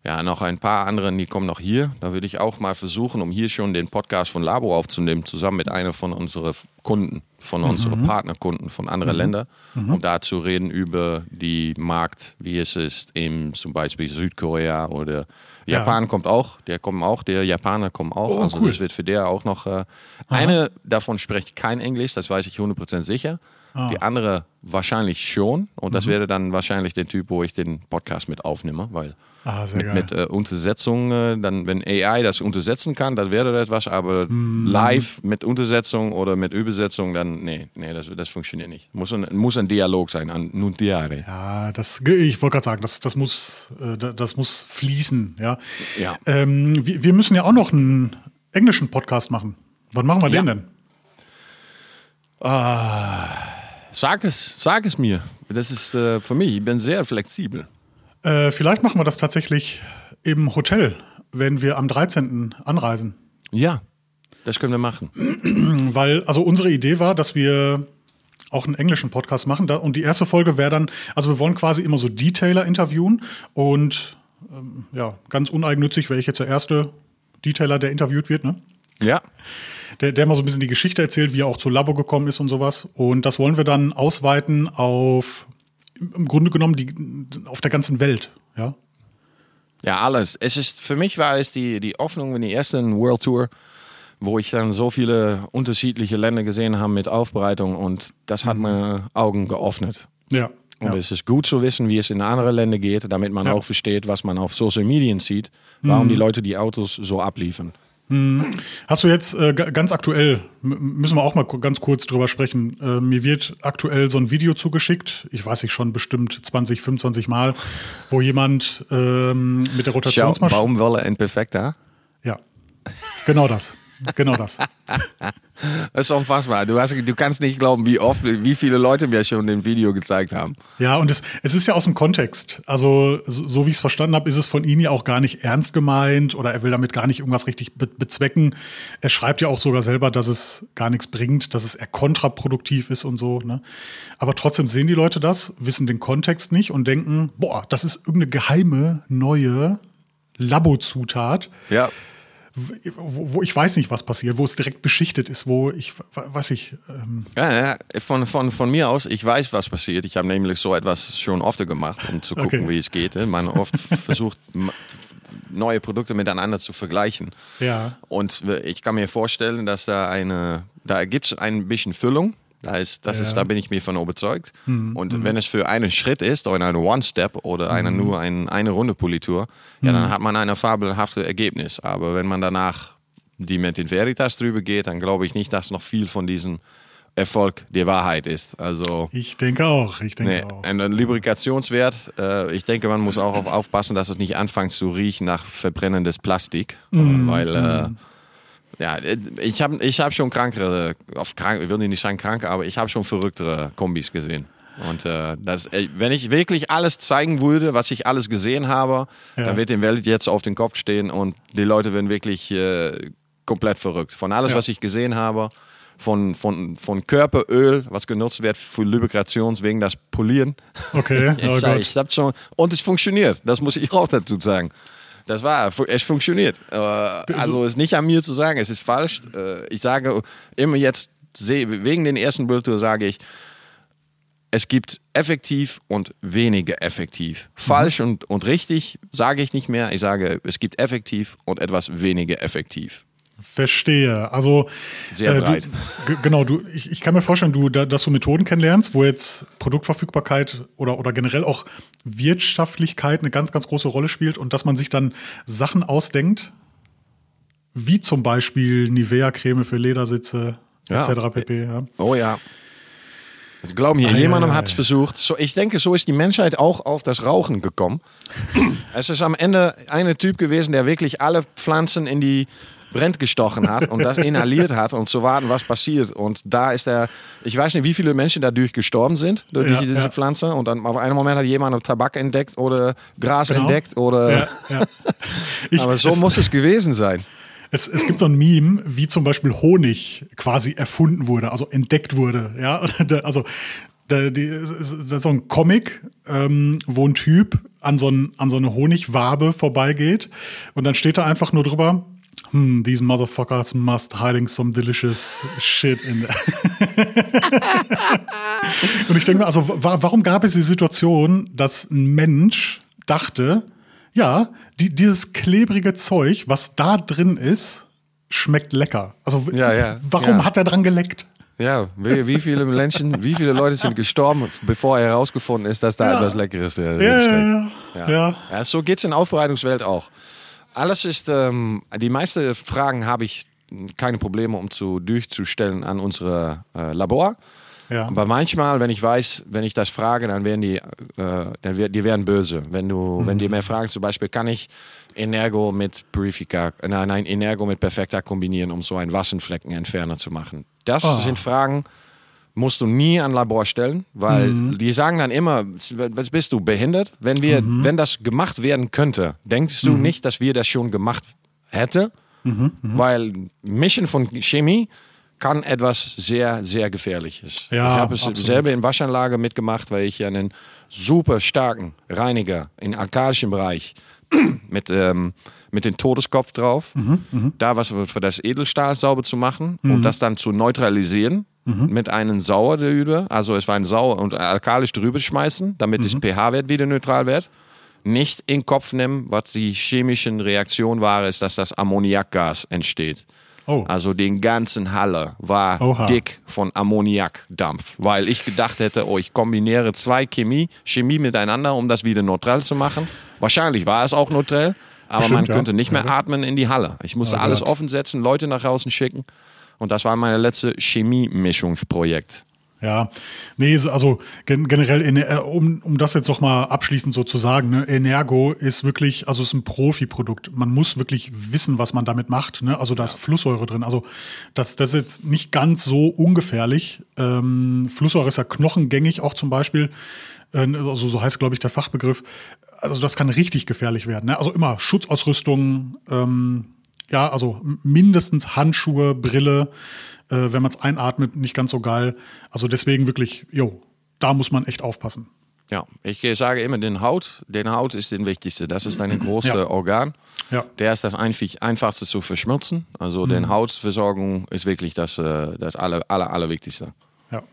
ja, noch ein paar anderen, die kommen noch hier. Da würde ich auch mal versuchen, um hier schon den Podcast von Labo aufzunehmen, zusammen mit einer von unseren Kunden, von unseren Partnerkunden von anderen Ländern, um da zu reden über die Markt, wie es ist in zum Beispiel Südkorea oder Ja. Japan kommt auch, der kommt auch, der Japaner kommt auch. Oh, also cool. das wird für der auch noch. Äh, eine davon spricht kein Englisch, das weiß ich 100% sicher. Ah. Die andere wahrscheinlich schon. Und Mhm. das wäre dann wahrscheinlich der Typ, wo ich den Podcast mit aufnehme. Weil Ah, sehr mit, mit äh, Untersetzung, äh, dann, wenn AI das untersetzen kann, dann wäre das was. Aber Mhm. live mit Untersetzung oder mit Übersetzung, dann nee, nee das, das funktioniert nicht. Muss ein, muss ein Dialog sein, an Nuntiare. Ja, das, ich wollte gerade sagen, das, das, muss, äh, da- das muss fließen. Ja. Ja. Ähm, wir, wir müssen ja auch noch einen englischen Podcast machen. Wann machen wir den Ja. denn? Sag es, sag es mir. Das ist äh, für mich, ich bin sehr flexibel. Äh, vielleicht machen wir das tatsächlich im Hotel, wenn wir am 13. anreisen. Ja, das können wir machen. [clears throat] Weil, also unsere Idee war, dass wir auch einen englischen Podcast machen. Und die erste Folge wäre dann, also wir wollen quasi immer so Detailer interviewen und ähm, ja, ganz uneigennützig wäre ich jetzt der erste Detailer, der interviewt wird, ne? Ja, Der, der mal so ein bisschen die Geschichte erzählt, wie er auch zu Labo gekommen ist und sowas. Und das wollen wir dann ausweiten auf im Grunde genommen die, auf der ganzen Welt. Ja, Ja, alles. Es ist, für mich war es die, die Hoffnung in die ersten World Tour, wo ich dann so viele unterschiedliche Länder gesehen habe mit Aufbereitung und das hat meine Augen geöffnet. ja. Und ja. es ist gut zu wissen, wie es in andere Länder geht, damit man Ja. auch versteht, was man auf Social Media sieht, warum die Leute die Autos so abliefern. Hast du jetzt äh, ga- ganz aktuell, müssen wir auch mal ganz kurz drüber sprechen. Äh, mir wird aktuell so ein Video zugeschickt, ich weiß nicht schon bestimmt 20, 25 Mal, wo jemand ähm, mit der Rotationsmaschine. Baumwolle en Perfekta. Ja, genau das. Genau das. [laughs] Das ist unfassbar. Du, hast, du kannst nicht glauben, wie oft, wie viele Leute mir schon ein Video gezeigt haben. Ja, und es, es ist ja aus dem Kontext. Also, so, so wie ich es verstanden habe, ist es von ihm ja auch gar nicht ernst gemeint oder er will damit gar nicht irgendwas richtig be bezwecken. Er schreibt ja auch sogar selber, dass es gar nichts bringt, dass es eher kontraproduktiv ist und so. Ne? Aber trotzdem sehen die Leute das, wissen den Kontext nicht und denken, boah, das ist irgendeine geheime, neue Labozutat. Ja wo, wo, ich weiß nicht, was passiert, wo es direkt beschichtet ist, wo ich, weiß ich. Ähm ja, ja, von, von, von mir aus, ich weiß, was passiert. Ich habe nämlich so etwas schon oft gemacht, um zu gucken, okay. wie es geht. Man oft [laughs] versucht, neue Produkte miteinander zu vergleichen. Ja. Und ich kann mir vorstellen, dass da eine, da gibt es ein bisschen Füllung da, ist, das ja. ist, da bin ich mir von überzeugt. Mhm. Und mhm. wenn es für einen Schritt ist, oder eine One-Step oder eine, mhm. nur ein, eine Runde Politur, ja, dann mhm. hat man ein fabelhaftes Ergebnis. Aber wenn man danach die mit den Veritas drüber geht, dann glaube ich nicht, dass noch viel von diesem Erfolg die Wahrheit ist. Also, ich denke auch. Ich denke nee, auch. Ein Lubrikationswert, äh, ich denke, man muss auch aufpassen, dass es nicht anfängt zu riechen nach verbrennendes Plastik. Mhm. Weil äh, mhm ja, ich habe ich hab schon krankere, auf krank, ich will nicht sagen krank, aber ich habe schon verrücktere Kombis gesehen. Und äh, das, äh, wenn ich wirklich alles zeigen würde, was ich alles gesehen habe, ja. dann wird die Welt jetzt auf den Kopf stehen und die Leute werden wirklich äh, komplett verrückt. Von alles, ja. was ich gesehen habe, von, von, von Körperöl, was genutzt wird für Lubrikation wegen das Polieren. Okay, [laughs] oh ich, ich hab schon, und es funktioniert, das muss ich auch dazu sagen. Das war, es funktioniert. Äh, also ist nicht an mir zu sagen, es ist falsch. Äh, ich sage immer jetzt, wegen den ersten Bildtour sage ich, es gibt effektiv und weniger effektiv. Falsch mhm. und, und richtig sage ich nicht mehr. Ich sage, es gibt effektiv und etwas weniger effektiv. Verstehe. Also sehr äh, breit. Du, genau, du, ich, ich kann mir vorstellen, du, da, dass du Methoden kennenlernst, wo jetzt Produktverfügbarkeit oder, oder generell auch Wirtschaftlichkeit eine ganz, ganz große Rolle spielt und dass man sich dann Sachen ausdenkt, wie zum Beispiel Nivea-Creme für Ledersitze, ja. etc. pp. Ja. Oh ja. Glaub mir, jemandem hat es versucht. So, ich denke, so ist die Menschheit auch auf das Rauchen gekommen. [clears throat] es ist am Ende ein Typ gewesen, der wirklich alle Pflanzen in die Brand gestochen hat und das inhaliert hat, um zu warten, was passiert. Und da ist er, ich weiß nicht, wie viele Menschen dadurch gestorben sind, durch ja, diese ja. Pflanze. Und dann auf einen Moment hat jemand Tabak entdeckt oder Gras genau. entdeckt. Oder ja, [laughs] ich, Aber so es, muss es gewesen sein. Es, es gibt so ein Meme, wie zum Beispiel Honig quasi erfunden wurde, also entdeckt wurde. Ja, [laughs] also da, die, ist so ein Comic, ähm, wo ein Typ an so, ein, an so eine Honigwabe vorbeigeht und dann steht da einfach nur drüber, hmm, these motherfuckers must hiding some delicious shit in there. [laughs] und ich denke mir, also wa warum gab es die Situation, dass ein Mensch dachte, ja, die, dieses klebrige Zeug, was da drin ist, schmeckt lecker. Also ja, ja, warum ja. hat er dran geleckt? Ja, wie, wie, viele Menschen, wie viele Leute sind gestorben, bevor er herausgefunden ist, dass da etwas Leckeres drin steckt. Ja, ja. so geht es in der Aufbereitungswelt auch. Alles ist, ähm, die meisten Fragen habe ich keine Probleme, um zu durchzustellen an unsere äh, Labor. Ja. Aber manchmal, wenn ich weiß, wenn ich das frage, dann werden die, äh, dann werden, die werden böse. Wenn du, mhm. wenn die mir fragen, zum Beispiel, kann ich Energo mit Purifica, nein, nein, Energo mit Perfekta kombinieren, um so einen Wassenfleckenentferner zu machen. Das oh. sind Fragen, musst du nie an Labor stellen, weil mhm. die sagen dann immer, was bist du behindert? Wenn wir, mhm. wenn das gemacht werden könnte, denkst du mhm. nicht, dass wir das schon gemacht hätten? Mhm. Mhm. Weil Mischen von Chemie kann etwas sehr, sehr gefährliches. Ja, ich habe es absolut. selber in Waschanlage mitgemacht, weil ich einen super starken Reiniger im alkalischen Bereich [clears throat] mit, ähm, mit dem Todeskopf drauf, mhm, da was für das Edelstahl sauber zu machen und das dann zu neutralisieren mhm. mit einem Sauer drüber, also es war ein Sauer und alkalisch drüber schmeißen, damit mhm. das pH-Wert wieder neutral wird. Nicht in den Kopf nehmen, was die chemischen Reaktion war, ist, dass das Ammoniakgas entsteht. Oh. Also den ganzen Halle war Oha. dick von Ammoniakdampf, weil ich gedacht hätte, oh, ich kombiniere zwei Chemie, Chemie miteinander, um das wieder neutral zu machen. Wahrscheinlich war es auch neutral, aber Stimmt, man könnte ja. nicht mehr atmen in die Halle. Ich musste oh, alles Gott. offen setzen, Leute nach draußen schicken. Und das war mein letztes Chemie-Mischungsprojekt. Ja, nee, also gen generell, äh, um, um das jetzt noch mal abschließend so zu sagen, ne, Energo ist wirklich, also ist ein Profi-Produkt. Man muss wirklich wissen, was man damit macht. Ne? Also da ist Flusssäure drin. Also das, das ist jetzt nicht ganz so ungefährlich. Ähm, Flusssäure ist ja knochengängig auch zum Beispiel. Äh, also so heißt, glaube ich, der Fachbegriff. Also das kann richtig gefährlich werden. Ne? Also immer Schutzausrüstung, ähm, ja, also mindestens Handschuhe, Brille äh, wenn man es einatmet, nicht ganz so geil. Also deswegen wirklich, jo, da muss man echt aufpassen. Ja, ich sage immer, den Haut, den Haut ist den wichtigste. Das ist dein [clears throat] größte ja. Organ. Ja. Der ist das einfachste zu verschmutzen. Also mhm. den Hautversorgung ist wirklich das, äh, das aller, aller, allerwichtigste. Ja.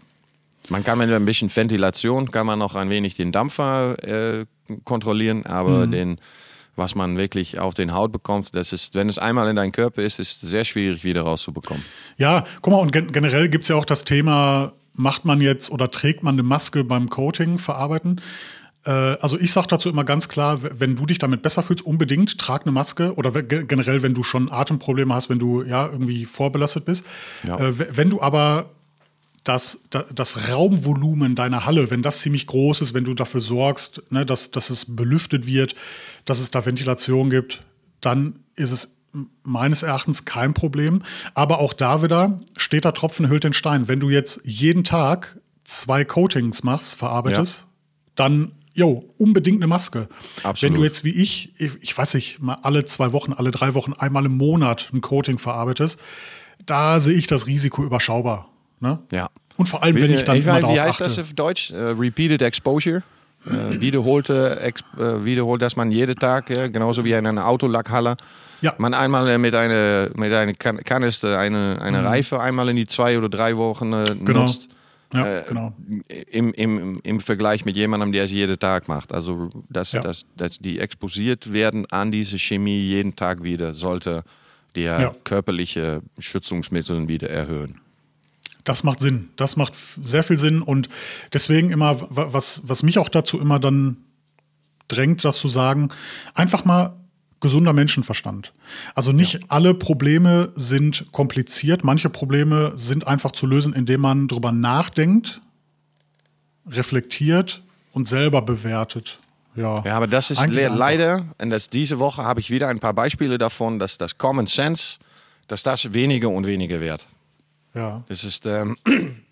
Man kann mit ein bisschen Ventilation, kann man noch ein wenig den Dampfer äh, kontrollieren, aber mhm. den was man wirklich auf den Haut bekommt, das ist, wenn es einmal in deinem Körper ist, ist es sehr schwierig wieder rauszubekommen. Ja, guck mal, und gen generell gibt es ja auch das Thema, macht man jetzt oder trägt man eine Maske beim Coating verarbeiten? Äh, also ich sage dazu immer ganz klar, wenn du dich damit besser fühlst, unbedingt trag eine Maske oder generell, wenn du schon Atemprobleme hast, wenn du ja irgendwie vorbelastet bist. Ja. Äh, wenn du aber dass das Raumvolumen deiner Halle, wenn das ziemlich groß ist, wenn du dafür sorgst, ne, dass, dass es belüftet wird, dass es da Ventilation gibt, dann ist es meines Erachtens kein Problem. Aber auch da wieder steht der Tropfen hüllt den Stein. Wenn du jetzt jeden Tag zwei Coatings machst, verarbeitest, ja. dann jo, unbedingt eine Maske. Absolut. Wenn du jetzt wie ich, ich weiß nicht, mal alle zwei Wochen, alle drei Wochen, einmal im Monat ein Coating verarbeitest, da sehe ich das Risiko überschaubar. Ne? Ja. Und vor allem, wenn ich dann ich mal Wie heißt achte. das auf Deutsch? Uh, repeated Exposure. Uh, wiederholte, ex, uh, wiederholt, dass man jeden Tag, genauso wie in einer Autolackhalle, ja. man einmal mit einer mit eine Kanister eine, eine mhm. Reife einmal in die zwei oder drei Wochen genau. nutzt. Ja, genau. Im, im, Im Vergleich mit jemandem, der es jeden Tag macht. Also, dass, ja. dass, dass die exposiert werden an diese Chemie jeden Tag wieder, sollte der körperliche Schützungsmittel wieder erhöhen. Das macht Sinn. Das macht sehr viel Sinn. Und deswegen immer, was, was mich auch dazu immer dann drängt, das zu sagen, einfach mal gesunder Menschenverstand. Also nicht ja. alle Probleme sind kompliziert. Manche Probleme sind einfach zu lösen, indem man drüber nachdenkt, reflektiert und selber bewertet. Ja, ja aber das ist le leider, und das, diese Woche habe ich wieder ein paar Beispiele davon, dass das Common Sense, dass das weniger und weniger wird. Ja. Das ist, ähm, [clears throat]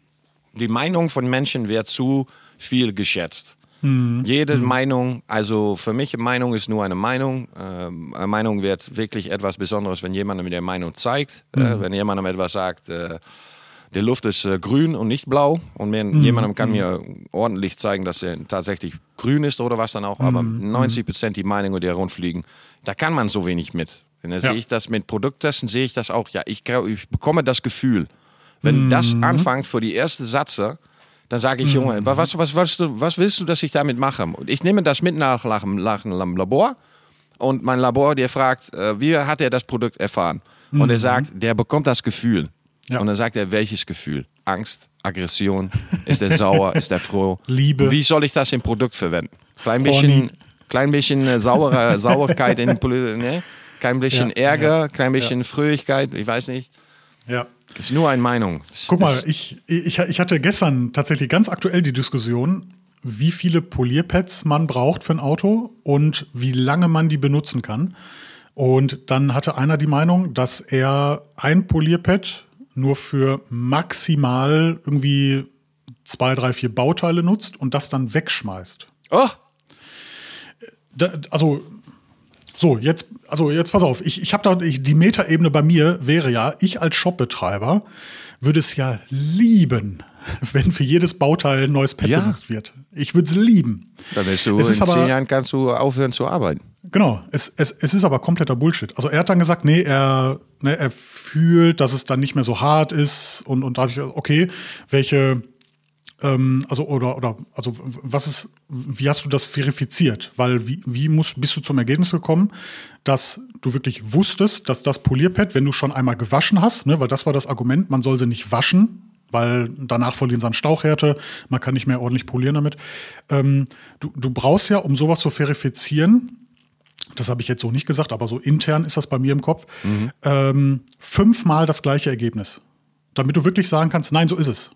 die Meinung von Menschen wird zu viel geschätzt. Mhm. Jede mhm. Meinung, also für mich Meinung ist nur eine Meinung. Ähm, eine Meinung wird wirklich etwas Besonderes, wenn jemand mir der Meinung zeigt. Äh, mhm. Äh, wenn jemand etwas sagt, äh, die Luft ist äh, grün und nicht blau. Und wenn mhm. jemand kann mir mhm. ordentlich zeigen, dass er tatsächlich grün ist oder was dann auch. Aber 90 mhm. Prozent die Meinungen, die herumfliegen, da kann man so wenig mit. Und dann ja. sehe ich das mit Produkttesten, sehe ich das auch. Ja, ich, ich bekomme das Gefühl. Wenn mhm. das anfängt für die erste Satze, dann sage ich, mhm. Junge, was, was, was, was, willst du, dass ich damit mache? Und ich nehme das mit nach, nach, nach dem Labor und mein Labor, der fragt, äh, wie hat er das Produkt erfahren? Mhm. Und er sagt, der bekommt das Gefühl. Ja. Und dann sagt er, welches Gefühl? Angst, Aggression, ist er sauer, ist er froh? Liebe. Wie soll ich das im Produkt verwenden? Klein bisschen, klein bisschen äh, Sauer, [laughs] Sauerkeit in ne? Kein bisschen ja, Ärger, ja, kein bisschen Fröhlichkeit, ich weiß nicht. Ja. Ist nur eine Meinung. Guck mal, ich, ich, ich hatte gestern tatsächlich ganz aktuell die Diskussion, wie viele Polierpads man braucht für ein Auto und wie lange man die benutzen kann. Und dann hatte einer die Meinung, dass er ein Polierpad nur für maximal irgendwie zwei, drei, vier Bauteile nutzt und das dann wegschmeißt. Oh! Da, also so, jetzt, also jetzt pass auf, ich, ich habe da, ich, die Metaebene bei mir wäre ja, ich als Shopbetreiber würde es ja lieben, [laughs] wenn für jedes Bauteil ein neues Pad ja. benutzt wird. Ich würde es lieben. Dann wirst du es in aber, zehn Jahren kannst du aufhören zu arbeiten. Genau, es, es, es ist aber kompletter Bullshit. Also er hat dann gesagt, nee, er, ne, er fühlt, dass es dann nicht mehr so hart ist und, und da habe ich okay, welche ähm, also oder oder also was ist, wie hast du das verifiziert? Weil wie, wie musst, bist du zum Ergebnis gekommen, dass du wirklich wusstest, dass das Polierpad, wenn du schon einmal gewaschen hast, ne, weil das war das Argument, man soll sie nicht waschen, weil danach verlieren sie an Stauchhärte, man kann nicht mehr ordentlich polieren damit. Ähm, du, du brauchst ja, um sowas zu verifizieren, das habe ich jetzt so nicht gesagt, aber so intern ist das bei mir im Kopf, mhm. ähm, fünfmal das gleiche Ergebnis. Damit du wirklich sagen kannst, nein, so ist es.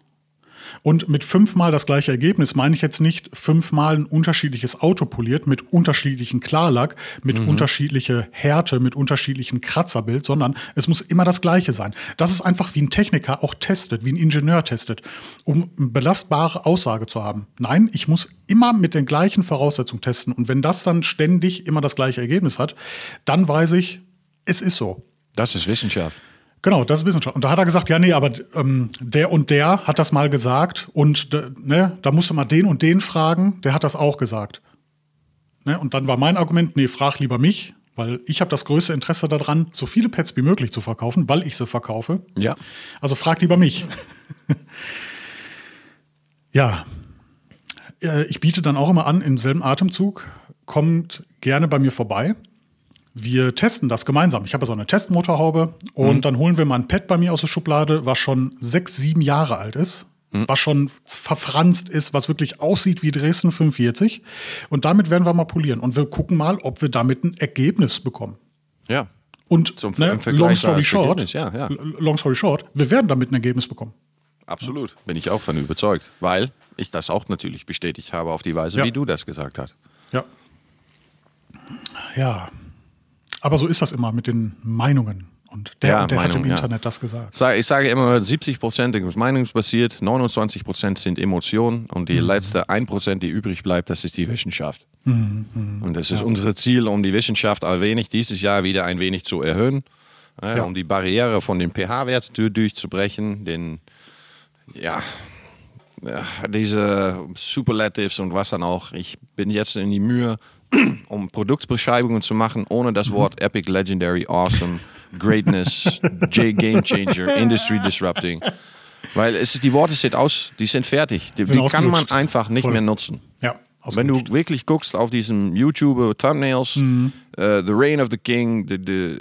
Und mit fünfmal das gleiche Ergebnis meine ich jetzt nicht fünfmal ein unterschiedliches Auto poliert mit unterschiedlichen Klarlack, mit mhm. unterschiedlicher Härte, mit unterschiedlichen Kratzerbild, sondern es muss immer das gleiche sein. Das ist einfach wie ein Techniker auch testet, wie ein Ingenieur testet, um eine belastbare Aussage zu haben. Nein, ich muss immer mit den gleichen Voraussetzungen testen. Und wenn das dann ständig immer das gleiche Ergebnis hat, dann weiß ich, es ist so. Das ist Wissenschaft. Genau, das ist Wissenschaft. Und da hat er gesagt, ja, nee, aber ähm, der und der hat das mal gesagt und ne, da musst du mal den und den fragen, der hat das auch gesagt. Ne, und dann war mein Argument, nee, frag lieber mich, weil ich habe das größte Interesse daran, so viele Pets wie möglich zu verkaufen, weil ich sie verkaufe. Ja. Also frag lieber mich. [laughs] ja. Äh, ich biete dann auch immer an, im selben Atemzug, kommt gerne bei mir vorbei wir testen das gemeinsam. Ich habe so eine Testmotorhaube und mhm. dann holen wir mal ein Pad bei mir aus der Schublade, was schon sechs, sieben Jahre alt ist. Mhm. Was schon verfranst ist, was wirklich aussieht wie Dresden 45. Und damit werden wir mal polieren. Und wir gucken mal, ob wir damit ein Ergebnis bekommen. Ja. Und Zum, ne, long story short, ja, ja. long story short, wir werden damit ein Ergebnis bekommen. Absolut, bin ich auch von überzeugt, weil ich das auch natürlich bestätigt habe auf die Weise, ja. wie du das gesagt hast. Ja. Ja, aber so ist das immer mit den Meinungen. Und der, ja, und der Meinung, hat im ja. Internet das gesagt. Ich sage immer, 70 Prozent ist meinungsbasiert, 29 Prozent sind Emotionen und die mhm. letzte 1 Prozent, die übrig bleibt, das ist die Wissenschaft. Mhm. mhm. Und das ist ja. unser Ziel, um die Wissenschaft ein wenig dieses Jahr wieder ein wenig zu erhöhen, äh, um die Barriere von dem pH-Wert durchzubrechen, den, ja, diese Superlatives und was dann auch. Ich bin jetzt in die Mühe, [clears throat] um Produktbeschreibungen zu machen, ohne das Wort Epic, Legendary, Awesome, Greatness, [laughs] J Game Changer, Industry Disrupting. Weil es die Worte sind aus, die sind fertig. Die, sind die kann man einfach nicht Voll. mehr nutzen. Ja. Wenn du wirklich guckst auf diesen YouTube Thumbnails, mhm. uh, The Reign of the King, die, die,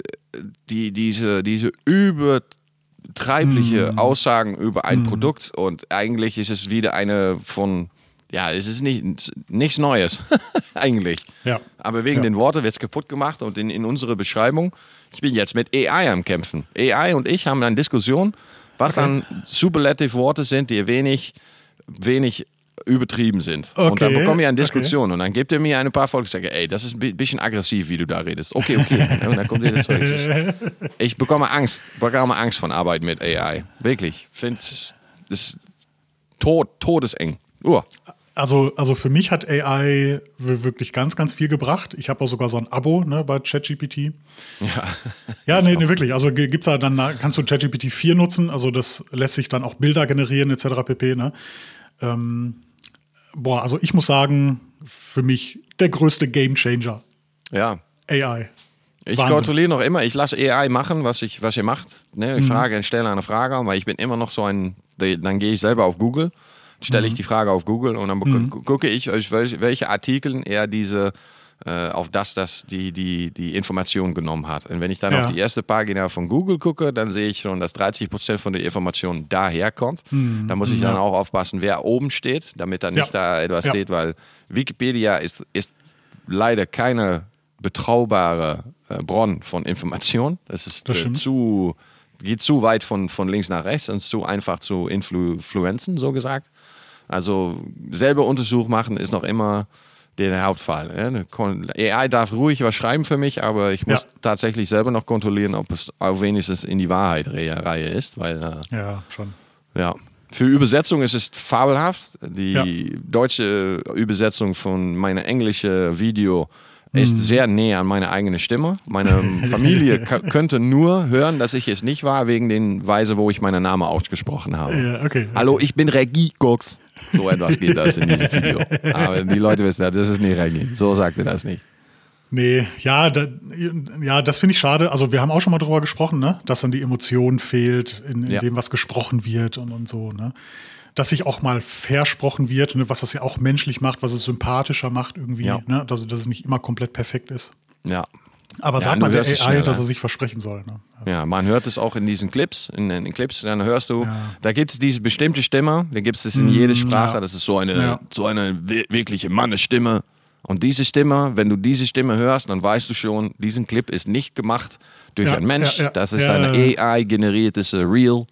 die, diese, diese übertreibliche mhm. Aussagen über ein mhm. Produkt und eigentlich ist es wieder eine von ja, es ist nicht, nichts Neues, [laughs] eigentlich. Ja. Aber wegen ja. den Worten wird es kaputt gemacht und in, in unserer Beschreibung, ich bin jetzt mit AI am Kämpfen. AI und ich haben eine Diskussion, was okay. dann superlative Worte sind, die wenig, wenig übertrieben sind. Okay. Und dann bekomme ich eine Diskussion okay. und dann gibt er mir ein paar Folgen und sage, ey, das ist ein bisschen aggressiv, wie du da redest. Okay, okay. [laughs] und dann kommt das Zeug. Ich bekomme Angst, bekomme Angst von Arbeit mit AI. Wirklich. Ich finde es tot, todeseng. Uh. Also, also für mich hat AI wirklich ganz, ganz viel gebracht. Ich habe auch sogar so ein Abo ne, bei ChatGPT. Ja. Ja, nee, nee, wirklich. Also gibt's da dann, kannst du ChatGPT 4 nutzen. Also das lässt sich dann auch Bilder generieren, etc. pp. Ne? Ähm, boah, also ich muss sagen, für mich der größte Gamechanger. Ja. AI. Ich Wahnsinn. kontrolliere noch immer, ich lasse AI machen, was, ich, was ihr macht. Ne? Ich mhm. frage, stelle eine Frage, weil ich bin immer noch so ein, dann gehe ich selber auf Google stelle ich mhm. die Frage auf Google und dann mhm. gucke ich, welche Artikel er diese äh, auf das das die, die, die Information genommen hat. Und wenn ich dann ja. auf die erste Pagina von Google gucke, dann sehe ich schon, dass 30 Prozent von der Information daherkommt. Mhm. Da muss ich dann auch aufpassen, wer oben steht, damit da nicht ja. da etwas steht, weil Wikipedia ist, ist leider keine betraubare äh, Bronn von Information. Das ist das äh, zu geht zu weit von, von links nach rechts und zu einfach zu influenzen, so gesagt. Also selber Untersuch machen ist noch immer der Hauptfall. AI darf ruhig was schreiben für mich, aber ich muss ja. tatsächlich selber noch kontrollieren, ob es auch wenigstens in die Wahrheit Reihe ist, weil äh, ja schon. Ja. Für Übersetzung ist es fabelhaft. Die ja. deutsche Übersetzung von meiner englischen Video ist mhm. sehr näher an meine eigene Stimme. Meine [laughs] Familie [laughs] könnte nur hören, dass ich es nicht war, wegen den Weise, wo ich meinen Namen ausgesprochen habe. Ja, okay, okay. Hallo, ich bin Regie Cox. So etwas geht das in diesem Video. Aber die Leute wissen, das ist nicht Regie. So sagt er das nicht. Nee, ja, da, ja, das finde ich schade. Also wir haben auch schon mal darüber gesprochen, ne? dass dann die Emotion fehlt in, in ja. dem, was gesprochen wird und, und so. Ne? Dass sich auch mal versprochen wird, ne? was das ja auch menschlich macht, was es sympathischer macht irgendwie. Ja. Ne? Dass, dass es nicht immer komplett perfekt ist. Ja, aber ja, sagt man der AI, dass er sich versprechen soll. Ne? Also ja, man hört es auch in diesen Clips. In, den Clips, dann hörst du, ja. da gibt es diese bestimmte Stimme, da gibt es in mm, jeder Sprache. Ja. Das ist so eine, so eine wirkliche Mannesstimme. Und diese Stimme, wenn du diese Stimme hörst, dann weißt du schon, diesen Clip ist nicht gemacht durch einen Mensch. Das ist ein AI-generiertes Reel.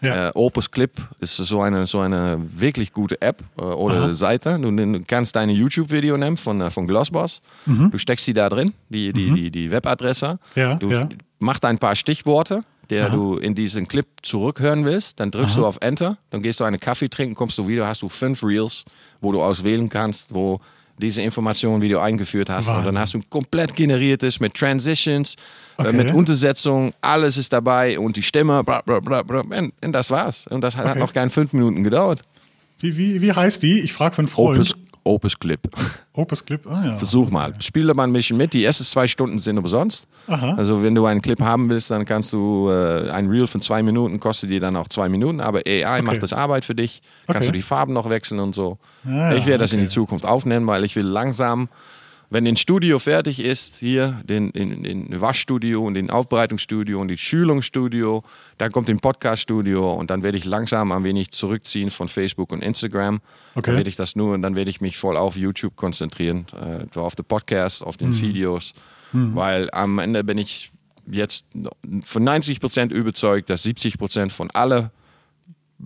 Ja. Äh, Opus Clip ist so eine, so eine wirklich gute App äh, oder Aha. Seite. Du, du kannst deine YouTube-Video nehmen von, äh, von Glossboss. Du steckst sie da drin, die, die, die, die Webadresse. Mhm. Ja, du ja. machst ein paar Stichworte, der Aha. du in diesen Clip zurückhören willst. Dann drückst du auf Enter, dann gehst du einen Kaffee trinken, kommst du wieder, hast du fünf Reels, wo du auswählen kannst, wo diese Informationen, wie du eingeführt hast. Und Wahnsinn. dann hast du ein komplett generiertes mit Transitions, Okay. äh, mit Untersetzung, alles ist dabei und die Stimme, bla, bla, bla, bla. Und, und das war's. Und das hat Okay. noch kein fünf Minuten gedauert. Wie, wie, wie heißt die? Ich frage einen Freund. Opus, Opus Clip. Opus Clip. Ah ja. Versuch mal. Spiele mal ein bisschen mit. Die ersten zwei Stunden sind umsonst. Aha. Also wenn du einen Clip haben willst, dann kannst du äh, ein Reel von zwei Minuten, kostet dir dann auch zwei Minuten, aber AI macht das Arbeit für dich. Kannst Okay. du die Farben noch wechseln und so. Ah ich werde das in okay. die Zukunft aufnehmen, weil ich will langsam, wenn ein Studio fertig ist, hier, den, den, den Waschstudio und den Aufbereitungsstudio und die Schulungsstudio, dann kommt ein Podcaststudio und dann werde ich langsam ein wenig zurückziehen von Facebook und Instagram. Okay. Dann werde ich das nur und dann werde ich mich voll auf YouTube konzentrieren, äh, auf den Podcast, auf den Mhm. Videos, weil am Ende bin ich jetzt von 90 Prozent überzeugt, dass 70 Prozent von alle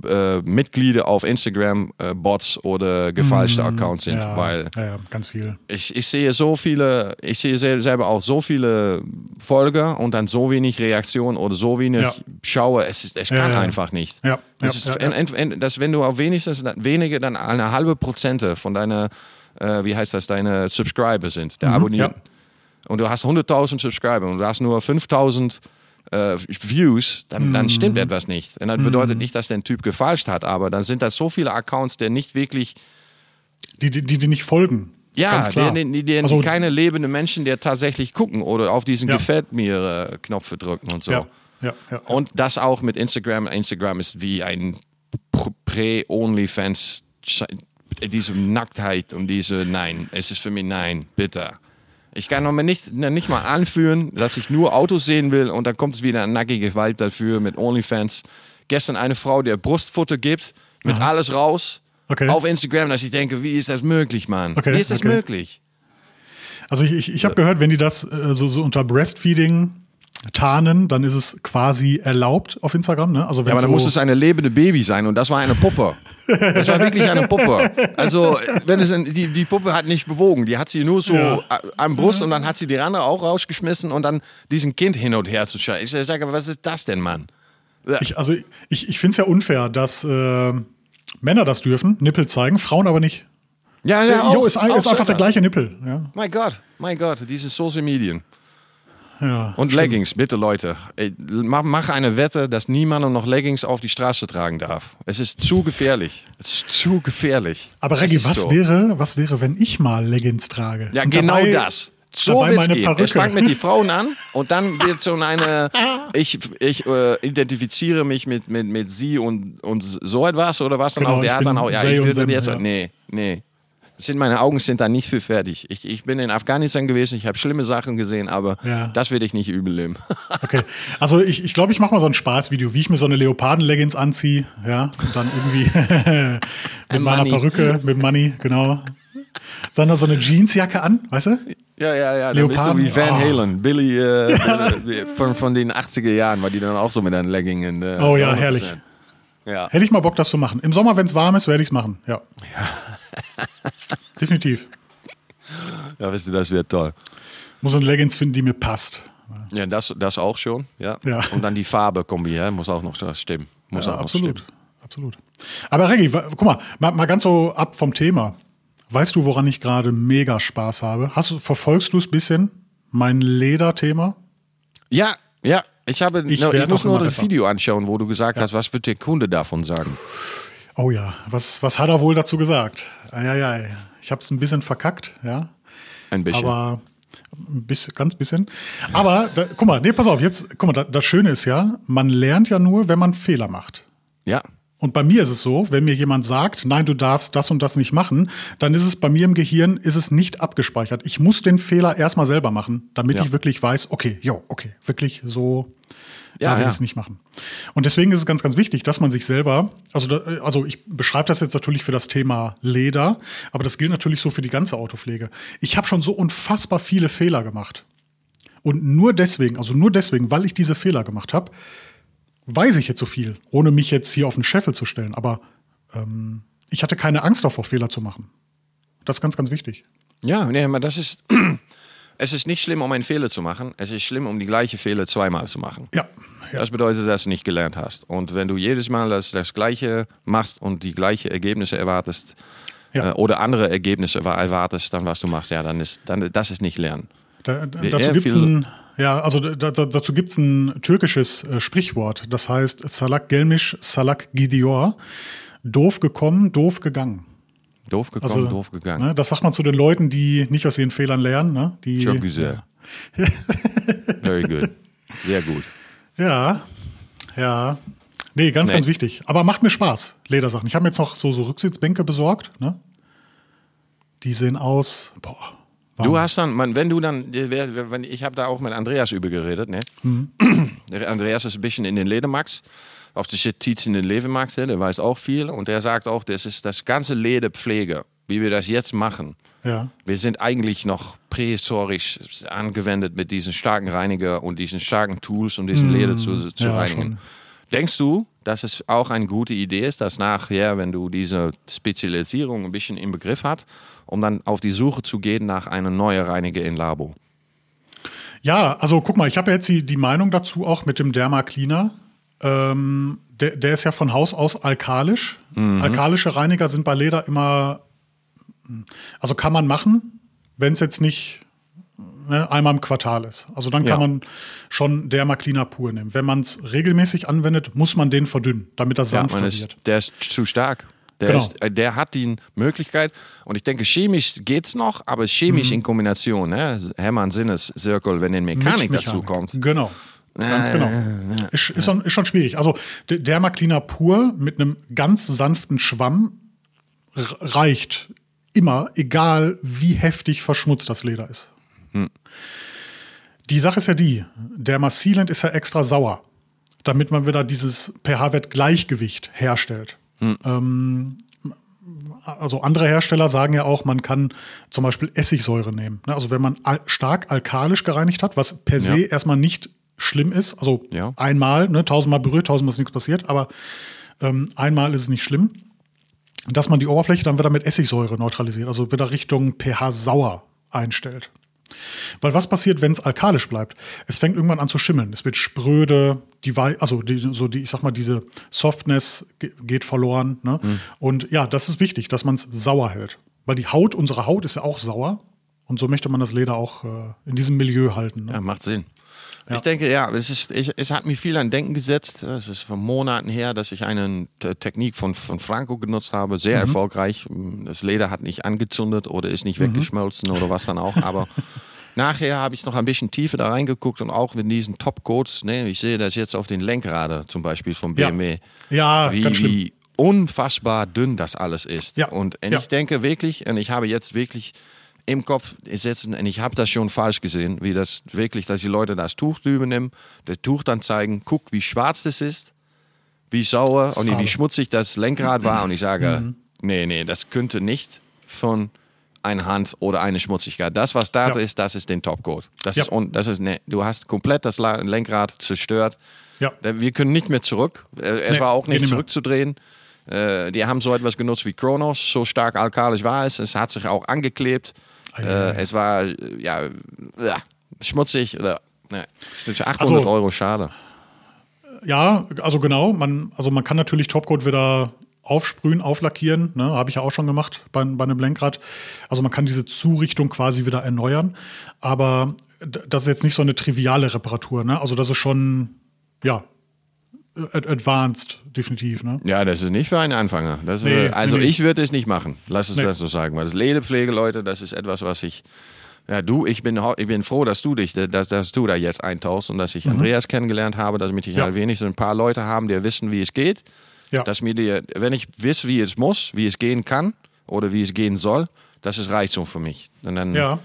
äh, Mitglieder auf Instagram äh, Bots oder gefälschte Accounts sind, ja, weil ja, ganz viel. ich, ich sehe so viele, ich sehe sel- selber auch so viele Folger und dann so wenig Reaktion oder so wenig Ja. Schaue. Es, es kann ja. einfach nicht. Ja, Das ist, dass wenn du auf wenigstens wenige, dann eine halbe Prozente von deiner, äh, wie heißt das, deine Subscriber sind, der Abonnenten. Mhm, ja. Und du hast 100.000 Subscriber und du hast nur 5.000 äh, Views, dann, dann stimmt Mhm. etwas nicht. Und das bedeutet nicht, dass der Typ gefalscht hat, aber dann sind das so viele Accounts, der nicht wirklich Die, die, die, die nicht folgen. ja, die, die Also- keine lebenden Menschen, die tatsächlich gucken oder auf diesen Ja. Gefällt mir äh, Knopf drücken und so. Ja, ja, ja. Und das auch mit Instagram. Instagram ist wie ein Prä-Onlyfans, diese Nacktheit und diese Nein. Es ist für mich Nein, bitte. Ich kann noch mal nicht, nicht mal anführen, dass ich nur Autos sehen will und dann kommt es wieder ein nackige Vibe dafür mit Onlyfans. Gestern eine Frau, die Brustfutter gibt, mit alles raus. Okay. Auf Instagram, dass ich denke, wie ist das möglich, Mann? Okay, Wie ist das okay. möglich? Also ich, ich, ich habe gehört, wenn die das äh, so, so unter Breastfeeding tarnen, dann ist es quasi erlaubt auf Instagram. Ne? Also Ja, aber dann so, muss es eine lebende Baby sein und das war eine Puppe. Das war wirklich eine Puppe. Also, wenn es die, die Puppe hat nicht bewogen, die hat sie nur so Ja. am Brust und dann hat sie die andere auch rausgeschmissen und dann diesen Kind hin und her zu schauen. Ich sage, was ist das denn, Mann? ich, also ich, ich finde es ja unfair, dass äh, Männer das dürfen, Nippel zeigen, Frauen aber nicht. Ja, Äh, ja, jo, auch- ist, ein- auch ist so einfach der gleiche Nippel. Ja, Mein Gott, mein Gott, diese Social Medien. Ja. Und Leggings, bitte Leute. Ey, Mach, mach eine Wette, dass niemand noch Leggings auf die Straße tragen darf. Es ist zu gefährlich. Es ist zu gefährlich. Aber Reggie, was so. wäre, was wäre, wenn ich mal Leggings trage? Ja, Und genau dabei- das. So wird's meine gehen. Es fängt mit die Frauen an [laughs] und dann wird so eine, [laughs] ich, ich äh, identifiziere mich mit, mit, mit sie und, und so etwas oder was dann Genau, auch. Der ich hat dann auch, ja, ich will dann jetzt, ja. nee, nee. Sind, meine Augen sind da nicht für fertig. Ich, ich bin in Afghanistan gewesen, ich habe schlimme Sachen gesehen, aber Ja. das werde ich nicht übel nehmen. [laughs] Okay, also ich glaube, ich, glaub, ich mache mal so ein Spaßvideo, wie ich mir so eine Leoparden-Leggings anziehe, ja, und dann irgendwie [laughs] mit Ein meiner Money. Perücke, mit Money, genau. Noch so eine Jeansjacke an, weißt du? Ja, ja, ja. Dann bist du Leoparden, wie Van oh. Halen, Billy äh, Billy- von, von den 80er Jahren, war die dann auch so mit einem Legging. In, äh, Oh ja, 100%. herrlich. Ja. Hätte ich mal Bock, das zu machen. Im Sommer, wenn es warm ist, werde ich es machen, ja. [laughs] Definitiv. ja, weißt du, das wird toll. Muss eine Leggings finden, die mir passt. Ja, das, das auch schon. Ja. Ja. Und dann die Farbe kombinieren, muss auch noch stimmen. Muss Ja, auch noch absolut, stimmen. absolut. Aber Reggie, guck mal, mal, mal ganz so ab vom Thema. Weißt du, woran ich gerade mega Spaß habe? Hast du, verfolgst du es ein bisschen? Mein Lederthema? Ja, ja. Ich, habe, Ich no, ich muss nur das besser. Video anschauen, wo du gesagt hast, was wird der Kunde davon sagen? Oh ja, was, was hat er wohl dazu gesagt? Eieiei. Ich habe es ein bisschen verkackt, ja. Ein bisschen. Aber ein bisschen, ganz bisschen. Aber da, guck mal, nee, pass auf, jetzt, guck mal, da, das Schöne ist ja, man lernt ja nur, wenn man Fehler macht. ja. Und bei mir ist es so, wenn mir jemand sagt, nein, du darfst das und das nicht machen, dann ist es bei mir im Gehirn, ist es nicht abgespeichert. Ich muss den Fehler erstmal selber machen, damit Ja. ich wirklich weiß, okay, jo, okay, wirklich so Ja, darf ich ja. es nicht machen. Und deswegen ist es ganz, ganz wichtig, dass man sich selber, also, da, also ich beschreibe das jetzt natürlich für das Thema Leder, aber das gilt natürlich so für die ganze Autopflege. Ich habe schon so unfassbar viele Fehler gemacht. Und nur deswegen, also nur deswegen, weil ich diese Fehler gemacht habe, weiß ich jetzt so viel, ohne mich jetzt hier auf den Scheffel zu stellen. Aber ähm, ich hatte keine Angst davor, Fehler zu machen. Das ist ganz, ganz wichtig. Ja, nee, aber das ist. [clears throat] Es ist nicht schlimm, um einen Fehler zu machen. Es ist schlimm, um die gleiche Fehler zweimal zu machen. Ja. ja. Das bedeutet, dass du nicht gelernt hast. Und wenn du jedes Mal das, das Gleiche machst und die gleichen Ergebnisse erwartest Ja. äh, oder andere Ergebnisse erwartest, dann was du machst, ja, dann ist dann das ist nicht Lernen. Da, da, dazu gibt es ein, ja, also da, da, dazu gibt's ein türkisches äh, Sprichwort. Das heißt Salak gelmiş, Salak gidiyor. Doof gekommen, doof gegangen. Doof gekommen, Also, doof gegangen. Ne, das sagt man zu den Leuten, die nicht aus ihren Fehlern lernen. Ne? Die, Çok güzel. [laughs] Very good. Sehr gut. Ja, ja. Nee, ganz, Nee. ganz wichtig. Aber macht mir Spaß, Ledersachen. Ich habe mir jetzt noch so, so Rücksitzbänke besorgt. Ne? Die sehen aus. Boah. Du hast dann, man, wenn du dann, wenn, ich habe da auch mit Andreas über geredet, ne? Der [clears throat] Andreas ist ein bisschen in den Ledermax, auf der Shit in den Ledermax, ne? der weiß auch viel und der sagt auch, das ist das ganze Lederpflege, wie wir das jetzt machen. Ja. Wir sind eigentlich noch prähistorisch angewendet mit diesen starken Reiniger und diesen starken Tools, um diesen Leder zu, zu ja, reinigen. schon. Denkst du, dass es auch eine gute Idee ist, dass nachher, wenn du diese Spezialisierung ein bisschen im Begriff hast, um dann auf die Suche zu gehen nach einem neuen Reiniger in Labo? Ja, also guck mal, ich habe jetzt die, die Meinung dazu auch mit dem Derma Cleaner. Ähm, der, der ist ja von Haus aus alkalisch. Alkalische Reiniger sind bei Leder immer, also kann man machen, wenn es jetzt nicht ne, einmal im Quartal ist. Also dann kann Ja. man schon Derma Cleaner pur nehmen. Wenn man es regelmäßig anwendet, muss man den verdünnen, damit das Ja, sanfter man ist, wird. der ist zu stark. Der, Genau. ist, äh, der hat die Möglichkeit, und ich denke, chemisch geht's noch, aber chemisch in Kombination, ne? Hermann Sinnes-Zirkel, wenn die Mechanik Mit dazu kommt. Genau. Ganz genau. Ist, ist, schon, ist schon schwierig. Also D- Derma Cleaner pur mit einem ganz sanften Schwamm reicht immer, egal wie heftig verschmutzt das Leder ist. Die Sache ist ja die, Derma Sealant ist ja extra sauer, damit man wieder dieses pH-Wert-Gleichgewicht herstellt. Ähm, also andere Hersteller sagen ja auch, man kann zum Beispiel Essigsäure nehmen. Ne? Also wenn man stark alkalisch gereinigt hat, was per se Ja. erstmal nicht schlimm ist, also Ja. einmal, ne, tausendmal berührt, tausendmal ist nichts passiert, aber ähm, einmal ist es nicht schlimm, dass man die Oberfläche dann wieder mit Essigsäure neutralisiert, also wieder Richtung pH sauer einstellt. Weil was passiert, wenn es alkalisch bleibt? Es fängt irgendwann an zu schimmeln. Es wird spröde, die Wei also die, so die, ich sag mal, diese Softness ge geht verloren. Ne? Und ja, das ist wichtig, dass man es sauer hält. Weil die Haut, unsere Haut ist ja auch sauer. Und so möchte man das Leder auch äh, in diesem Milieu halten. Ne? Ja, macht Sinn. Ich denke, ja, es, ist, ich, es hat mir viel an Denken gesetzt. Es ist von Monaten her, dass ich eine Te- Technik von, von Franco genutzt habe. Sehr erfolgreich. Das Leder hat nicht angezündet oder ist nicht weggeschmolzen oder was dann auch. Aber [laughs] nachher habe ich noch ein bisschen tiefer da reingeguckt und auch mit diesen Topcoats. Ne, ich sehe das jetzt auf den Lenkrader zum Beispiel von Ja. BMW. Ja, wie, ganz schlimm. wie unfassbar dünn das alles ist. Ja. Und, und Ja. ich denke wirklich, und ich habe jetzt wirklich im Kopf sitzen, und ich habe das schon falsch gesehen, wie das wirklich, dass die Leute das Tuch drüber nehmen, das Tuch dann zeigen, guck, wie schwarz das ist, wie sauer und wie schmutzig das Lenkrad war. Und ich sage, Mhm. nee, nee, das könnte nicht von einer Hand oder eine Schmutzigkeit. Das, was da Ja. ist, das ist den Topcoat. Das Ja. ist, und das ist, nee, du hast komplett das Lenkrad zerstört. Ja. Wir können nicht mehr zurück. Äh, Es Nee, war auch nicht zurückzudrehen. Äh, die haben so etwas genutzt wie Kronos. So stark alkalisch war es. Es hat sich auch angeklebt. Äh, es war äh, ja, ja schmutzig. Äh, ne, das ist 800 Also- Euro schade. Ja, also genau. Man, also man kann natürlich Topcoat wieder aufsprühen, auflackieren. Ne? Habe ich ja auch schon gemacht bei, bei einem Lenkrad. Also man kann diese Zurichtung quasi wieder erneuern. Aber das ist jetzt nicht so eine triviale Reparatur. Ne? Also das ist schon, ja, advanced, definitiv. Ne? Ja, das ist nicht für einen Anfänger. Das, Nee, äh, also nee, ich würde es nicht machen. Lass es Nee. das so sagen. Weil das Lederpflege, Leute, das ist etwas, was ich. Ja, du, ich bin, ich bin froh, dass du dich, dass, dass du da jetzt eintauchst und dass ich Andreas kennengelernt habe, damit ich Mhm. Ja. halt wenigstens ein paar Leute haben, die wissen, wie es geht. Ja. Dass mir die, wenn ich weiß, wie es muss, wie es gehen kann oder wie es gehen soll, das ist Reichtum für mich. Und dann, Ja.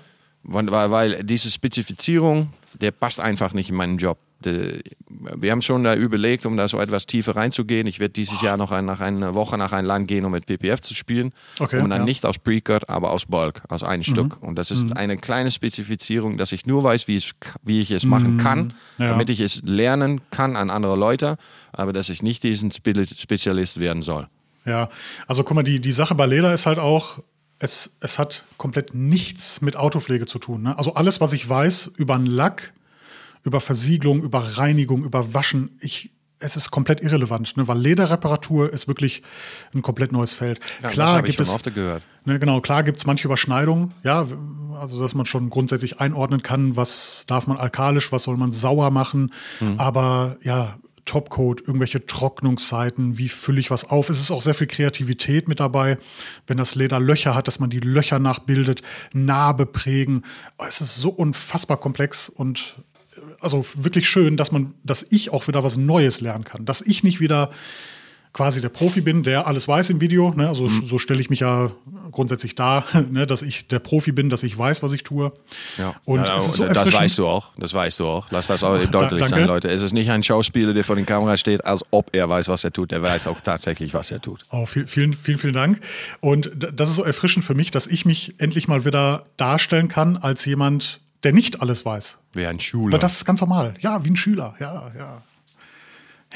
weil, weil, weil diese Spezifizierung, der passt einfach nicht in meinen Job. Wir haben schon da überlegt, um da so etwas tiefer reinzugehen. Ich werde dieses Jahr noch ein, nach einer Woche nach ein Land gehen, um mit PPF zu spielen. Okay, und dann ja. nicht aus Precut, aber aus Bulk, aus einem Stück. Und das ist eine kleine Spezifizierung, dass ich nur weiß, wie, es, wie ich es machen kann, Ja. damit ich es lernen kann an andere Leute, aber dass ich nicht diesen Spe Spezialist werden soll. Ja, also guck mal, die, die Sache bei Leder ist halt auch, es, es hat komplett nichts mit Autopflege zu tun. Ne? Also alles, was ich weiß über einen Lack, über Versiegelung, über Reinigung, über Waschen, ich, es ist komplett irrelevant, ne? weil Lederreparatur ist wirklich ein komplett neues Feld. Ja, klar gibt es. Ne, genau, klar gibt es manche Überschneidungen, ja, also dass man schon grundsätzlich einordnen kann, was darf man alkalisch, was soll man sauer machen, aber ja, Topcoat, irgendwelche Trocknungszeiten, wie fülle ich was auf. Es ist auch sehr viel Kreativität mit dabei, wenn das Leder Löcher hat, dass man die Löcher nachbildet, Narbe prägen. Es ist so unfassbar komplex und also wirklich schön, dass man, dass ich auch wieder was Neues lernen kann, dass ich nicht wieder quasi der Profi bin, der alles weiß im Video. Ne? Also so stelle ich mich ja grundsätzlich dar, [laughs] ne? dass ich der Profi bin, dass ich weiß, was ich tue. Ja. Und ja, es ist so das weißt du auch. Das weißt du auch. Lass das auch deutlich danke. sein, Leute. Es ist nicht ein Schauspieler, der vor der Kamera steht, als ob er weiß, was er tut. Er weiß auch tatsächlich, was er tut. Oh, viel- vielen, vielen, vielen Dank. Und das ist so erfrischend für mich, dass ich mich endlich mal wieder darstellen kann als jemand, der nicht alles weiß. Wie ein Schüler. Aber das ist ganz normal. Ja, wie ein Schüler. Ja, ja.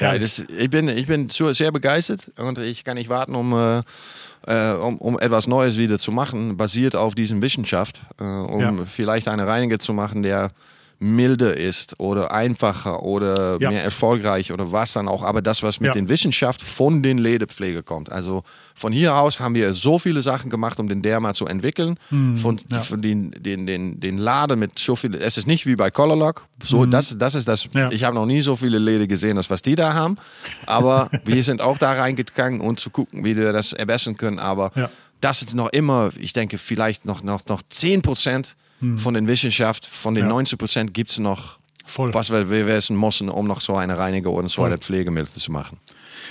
Ja, das, ich bin, ich bin sehr begeistert und ich kann nicht warten, um, äh, äh, um, um etwas Neues wieder zu machen, basiert auf diesem Wissenschaft, äh, um Ja. vielleicht einen Reiniger zu machen, der milder ist oder einfacher oder Ja. mehr erfolgreich oder was dann auch, aber das, was mit Ja. den Wissenschaft von den Lederpflege kommt. Also von hier aus haben wir so viele Sachen gemacht, um den Derma zu entwickeln. von, Hm, ja. von den, den, den, den Laden mit so viel, es ist nicht wie bei Colorlock, so, das, das ist das, ich habe noch nie so viele Leder gesehen, als was die da haben, aber [laughs] wir sind auch da reingegangen, um zu gucken, wie wir das verbessern können, aber das ist noch immer, ich denke, vielleicht noch, noch, noch 10 Prozent von den Wissenschaft, von den Hm. Ja. 90 Prozent gibt es noch, Voll. was wir, wissen müssen, um noch so eine Reiniger oder so eine Pflegemittel zu machen.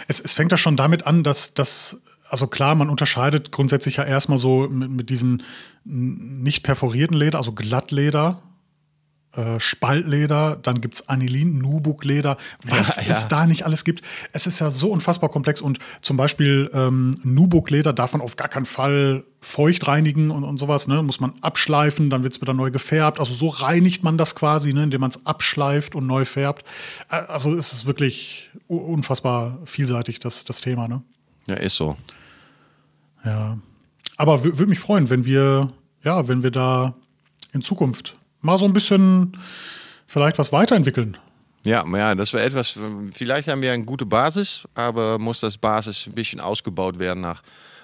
Es, es fängt ja schon damit an, dass das, also klar, man unterscheidet grundsätzlich ja erstmal so mit, mit diesen nicht perforierten Leder, also Glattleder, äh, Spaltleder, dann gibt es Anilin, Nubuck-Leder, was Ja, ja. es da nicht alles gibt. Es ist ja so unfassbar komplex und zum Beispiel ähm, Nubuck-Leder darf man auf gar keinen Fall feucht reinigen und, und sowas, ne? muss man abschleifen, dann wird es wieder neu gefärbt. Also so reinigt man das quasi, ne? indem man es abschleift und neu färbt. Also es ist wirklich unfassbar vielseitig, das, das Thema. Ne? Ja, ist so. Ja. Aber würde mich freuen, wenn wir, ja, wenn wir da in Zukunft mal so ein bisschen vielleicht was weiterentwickeln. Ja, ja, das wäre etwas, vielleicht haben wir eine gute Basis, aber muss das Basis ein bisschen ausgebaut werden nach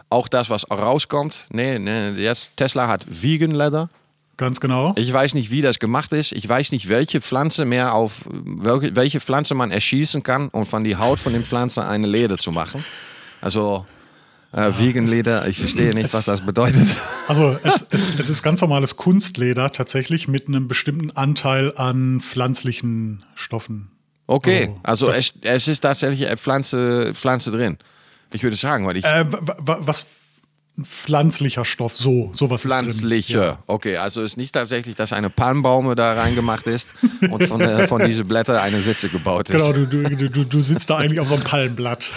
auch das, was rauskommt. Nee, nee, jetzt Tesla hat Vegan Leather. Ganz genau. Ich weiß nicht, wie das gemacht ist. Ich weiß nicht, welche Pflanze mehr auf welche, welche Pflanze man erschießen kann, um von die Haut von den Pflanzen eine Leder zu machen. Also äh, Vegan Leder, ich verstehe nicht, was das bedeutet. [laughs] Also es, es, es ist ganz normales Kunstleder tatsächlich mit einem bestimmten Anteil an pflanzlichen Stoffen. Okay, also das- es, es ist tatsächlich eine Pflanze, Pflanze drin. Ich würde sagen, weil ich Äh, wa- wa- was pflanzlicher Stoff, so, sowas ist Pflanzliche. drin. Ja. Okay, also ist nicht tatsächlich, dass eine Palmbaume da reingemacht ist und von, äh, von diesen Blättern eine Sitze gebaut ist. Genau, du, du, du, du sitzt da eigentlich auf so einem Palmblatt. [laughs]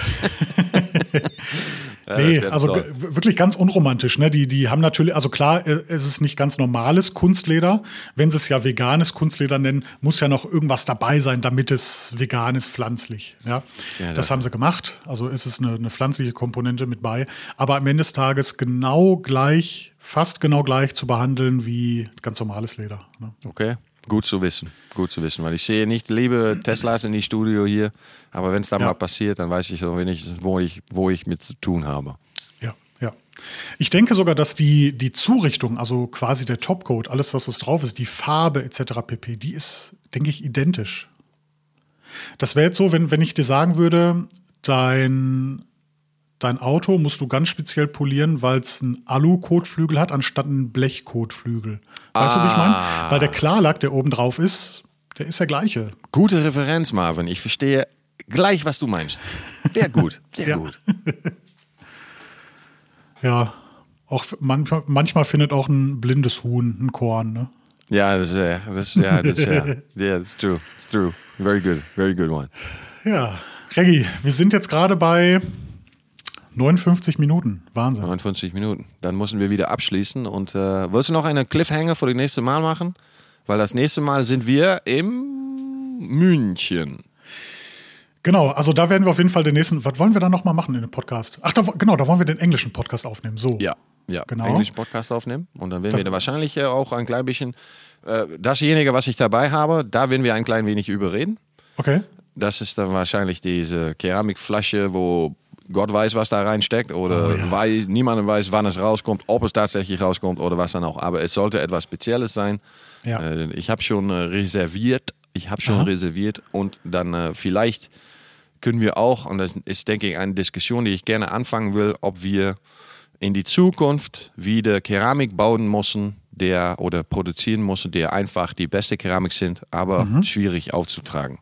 das nee, also toll. wirklich ganz unromantisch. Ne? Die, die haben natürlich, also klar, äh, es ist nicht ganz normales Kunstleder. Wenn sie es ja veganes Kunstleder nennen, muss ja noch irgendwas dabei sein, damit es vegan ist, pflanzlich. Ja? Ja, das das- haben sie gemacht. Also ist es eine, eine pflanzliche Komponente mit bei. Aber am Ende des Tages genau gleich, fast genau gleich zu behandeln wie ganz normales Leder. Ne? Okay, gut zu wissen. Gut zu wissen, weil ich sehe nicht liebe Teslas in die Studio hier, aber wenn es da Ja. mal passiert, dann weiß ich so wenig, wo ich, wo ich mit zu tun habe. Ja, ja. Ich denke sogar, dass die, die Zurichtung, also quasi der Topcoat, alles, was was drauf ist, die Farbe etc. pp., die ist, denke ich, identisch. Das wäre jetzt so, wenn, wenn ich dir sagen würde, dein, dein Auto musst du ganz speziell polieren, weil es einen Alu-Kotflügel hat, anstatt einen Blech-Kotflügel. Weißt du, wie ich meine? Weil der Klarlack, der oben drauf ist, der ist der gleiche. Gute Referenz, Marvin. Ich verstehe gleich, was du meinst. Sehr gut, sehr [laughs] Ja. gut. [laughs] Ja, auch manchmal, manchmal findet auch ein blindes Huhn ein Korn, ne? Ja, das, äh, das, ja, das, ja, yeah, that's [laughs] true, it's true. Very good, very good one. Ja, Reggie, wir sind jetzt gerade bei 59 Minuten. Wahnsinn. 59 Minuten. Dann müssen wir wieder abschließen. Und äh, willst du noch eine Cliffhanger für das nächste Mal machen? Weil das nächste Mal sind wir im München. Genau, also da werden wir auf jeden Fall den nächsten. Was wollen wir dann nochmal machen in dem Podcast? Ach, da, genau, da wollen wir den englischen Podcast aufnehmen. So. Ja, ja, Genau. englischen Podcast aufnehmen. Und dann werden Das- wir da wahrscheinlich äh, auch ein klein bisschen, äh, dasjenige, was ich dabei habe, da werden wir ein klein wenig überreden. Okay. Das ist dann wahrscheinlich diese Keramikflasche, wo Gott weiß, was da reinsteckt oder Oh, ja. weiß, niemand weiß, wann es rauskommt, ob es tatsächlich rauskommt oder was dann auch. Aber es sollte etwas Spezielles sein. Ja. Äh, ich habe schon äh, reserviert. Ich habe schon Aha. reserviert und dann äh, vielleicht können wir auch, und das ist, denke ich, eine Diskussion, die ich gerne anfangen will, ob wir in die Zukunft wieder Keramik bauen müssen, der oder produzieren müssen, der einfach die beste Keramik sind, aber schwierig aufzutragen.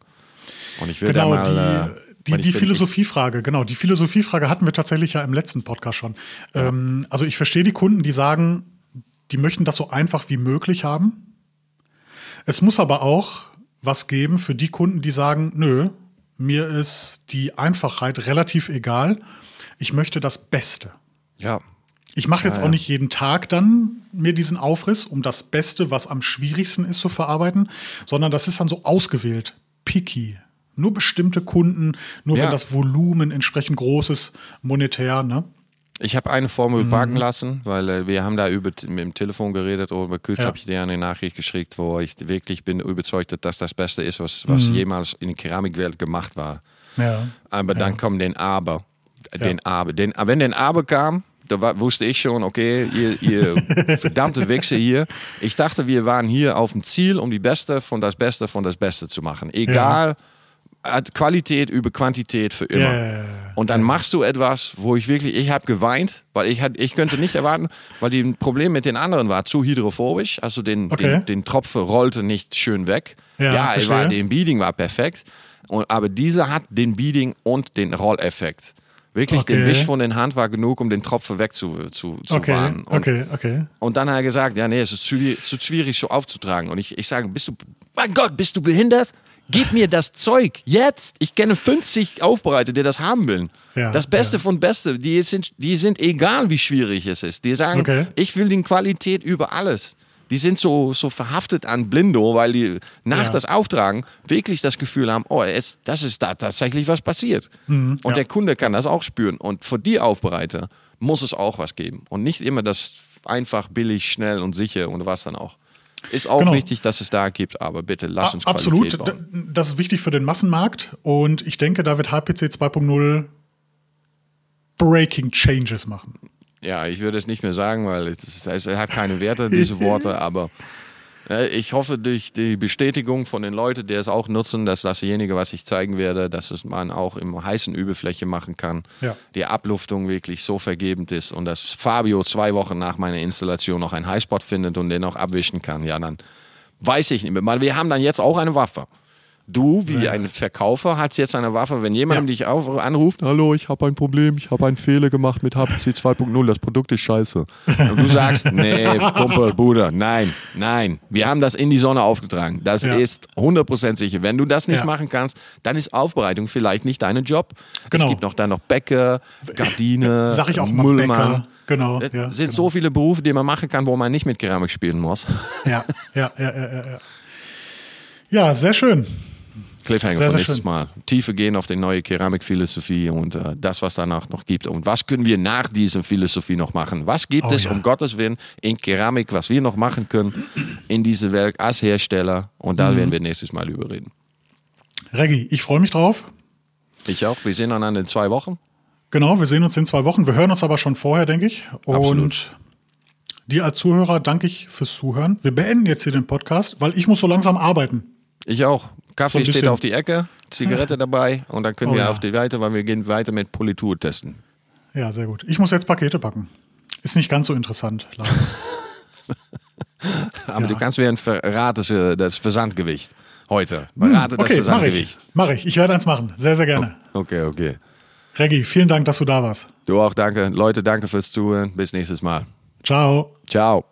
Und ich würde Mhm. Genau, da mal, die, die, Philosophiefrage, genau, die Philosophiefrage hatten wir tatsächlich ja im letzten Podcast schon. Ähm, also ich verstehe die Kunden, die sagen, die möchten das so einfach wie möglich haben. Es muss aber auch was geben für die Kunden, die sagen, nö, mir ist die Einfachheit relativ egal. Ich möchte das Beste. Ja, Ich mache jetzt Ja, auch ja. nicht jeden Tag dann mir diesen Aufriss, um das Beste, was am schwierigsten ist, zu verarbeiten, sondern das ist dann so ausgewählt, picky. Nur bestimmte Kunden, nur Ja. wenn das Volumen entsprechend groß ist, monetär, ne? Ich habe eine Mhm. Formel parken lassen, weil äh, wir haben da über mit dem Telefon geredet oder über Kurz Ja. habe ich dir eine Nachricht geschickt, wo ich wirklich bin überzeugt, dass das Beste ist, was, was Mhm. jemals in der Keramikwelt gemacht war. Ja. Aber dann kommt den Aber. Den Aber. Den, wenn den Aber kam, da wusste ich schon, okay, ihr, ihr [laughs] verdammte Wichse hier. Ich dachte, wir waren hier auf dem Ziel, um die Beste von das Beste von das Beste zu machen. Egal, äh, Qualität über Quantität für immer. Ja. Und dann machst du etwas, wo ich wirklich, ich habe geweint, weil ich, hat, ich könnte nicht erwarten, weil die Problem mit den anderen war zu hydrophobisch, also den, Okay. den, den Tropfen rollte nicht schön weg. Ja, ja war, den Beading war perfekt, und, aber dieser hat den Beading und den Rolleffekt. Wirklich, Okay. der Wisch von den Hand war genug, um den Tropfen wegzu zu, zu Okay. Und, okay, okay. und dann hat er gesagt, ja, nee, es ist zu, zu schwierig so aufzutragen. Und ich, ich sage, bist du, mein Gott, bist du behindert? Gib mir das Zeug jetzt. Ich kenne 50 Aufbereiter, die das haben wollen. Ja, das Beste ja. von Beste. Die sind, die sind egal, wie schwierig es ist. Die sagen, Okay. ich will die Qualität über alles. Die sind so, so verhaftet an Blindo, weil die nach Ja. das Auftragen wirklich das Gefühl haben, oh, es, das ist da tatsächlich was passiert. und ja. der Kunde kann das auch spüren. Und für die Aufbereiter muss es auch was geben. Und nicht immer das einfach, billig, schnell und sicher und was dann auch. Ist auch Genau. wichtig, dass es da gibt, aber bitte lass uns A- Absolut, Qualität bauen. D- das ist wichtig für den Massenmarkt und ich denke, da wird HPC 2.0 Breaking Changes machen. Ja, ich würde es nicht mehr sagen, weil es, es hat keine Werte, diese [laughs] Worte, aber ich hoffe durch die Bestätigung von den Leuten, die es auch nutzen, dass dasjenige, was ich zeigen werde, dass es man auch im heißen Übefläche machen kann, Ja. die Abluftung wirklich so vergebend ist und dass Fabio zwei Wochen nach meiner Installation noch einen Highspot findet und den noch abwischen kann, ja, dann weiß ich nicht mehr. Wir haben dann jetzt auch eine Waffe. Du, wie ein Verkäufer, hast jetzt eine Waffe, wenn jemand Ja. dich auf, anruft, hallo, ich habe ein Problem, ich habe einen Fehler gemacht mit HPC 2.0, das Produkt ist scheiße. Und du sagst, nee, Kumpel, Bruder, nein, nein, wir haben das in die Sonne aufgetragen. Das Ja. ist 100% sicher. Wenn du das nicht Ja. machen kannst, dann ist Aufbereitung vielleicht nicht dein Job. Genau. Es gibt noch dann noch Bäcker, Gardine, Sag ich auch mal Müllmann. Bäcker. Genau, Es ja, sind genau. so viele Berufe, die man machen kann, wo man nicht mit Keramik spielen muss. Ja, ja, ja, ja, ja. Ja, ja sehr schön. Cliffhanger Sehr, sehr nächstes schön. Mal. Tiefe gehen auf die neue Keramikphilosophie und äh, das, was danach noch gibt. Und was können wir nach dieser Philosophie noch machen? Was gibt Oh es, ja. um Gottes Willen, in Keramik, was wir noch machen können in dieser Welt als Hersteller? Und Mhm. da werden wir nächstes Mal überreden. Reggie, ich freue mich drauf. Ich auch. Wir sehen einander in zwei Wochen. Genau, wir sehen uns in zwei Wochen. Wir hören uns aber schon vorher, denke ich. Und Absolut. dir als Zuhörer danke ich fürs Zuhören. Wir beenden jetzt hier den Podcast, weil ich muss so langsam arbeiten. Ich auch. Kaffee So ein steht auf die Ecke, Zigarette dabei und dann können Oh wir ja. auf die weiter, weil wir gehen weiter mit Politur testen. Ja, sehr gut. Ich muss jetzt Pakete packen. Ist nicht ganz so interessant. leider. [laughs] Aber Ja. du kannst mir verraten, äh, das Versandgewicht heute. Berate das okay, mache ich. Versandgewicht. Mache ich. Ich werde eins machen. Sehr, sehr gerne. Okay, okay. Reggie, vielen Dank, dass du da warst. Du auch, danke. Leute, danke fürs Zuhören. Bis nächstes Mal. Ciao. Ciao.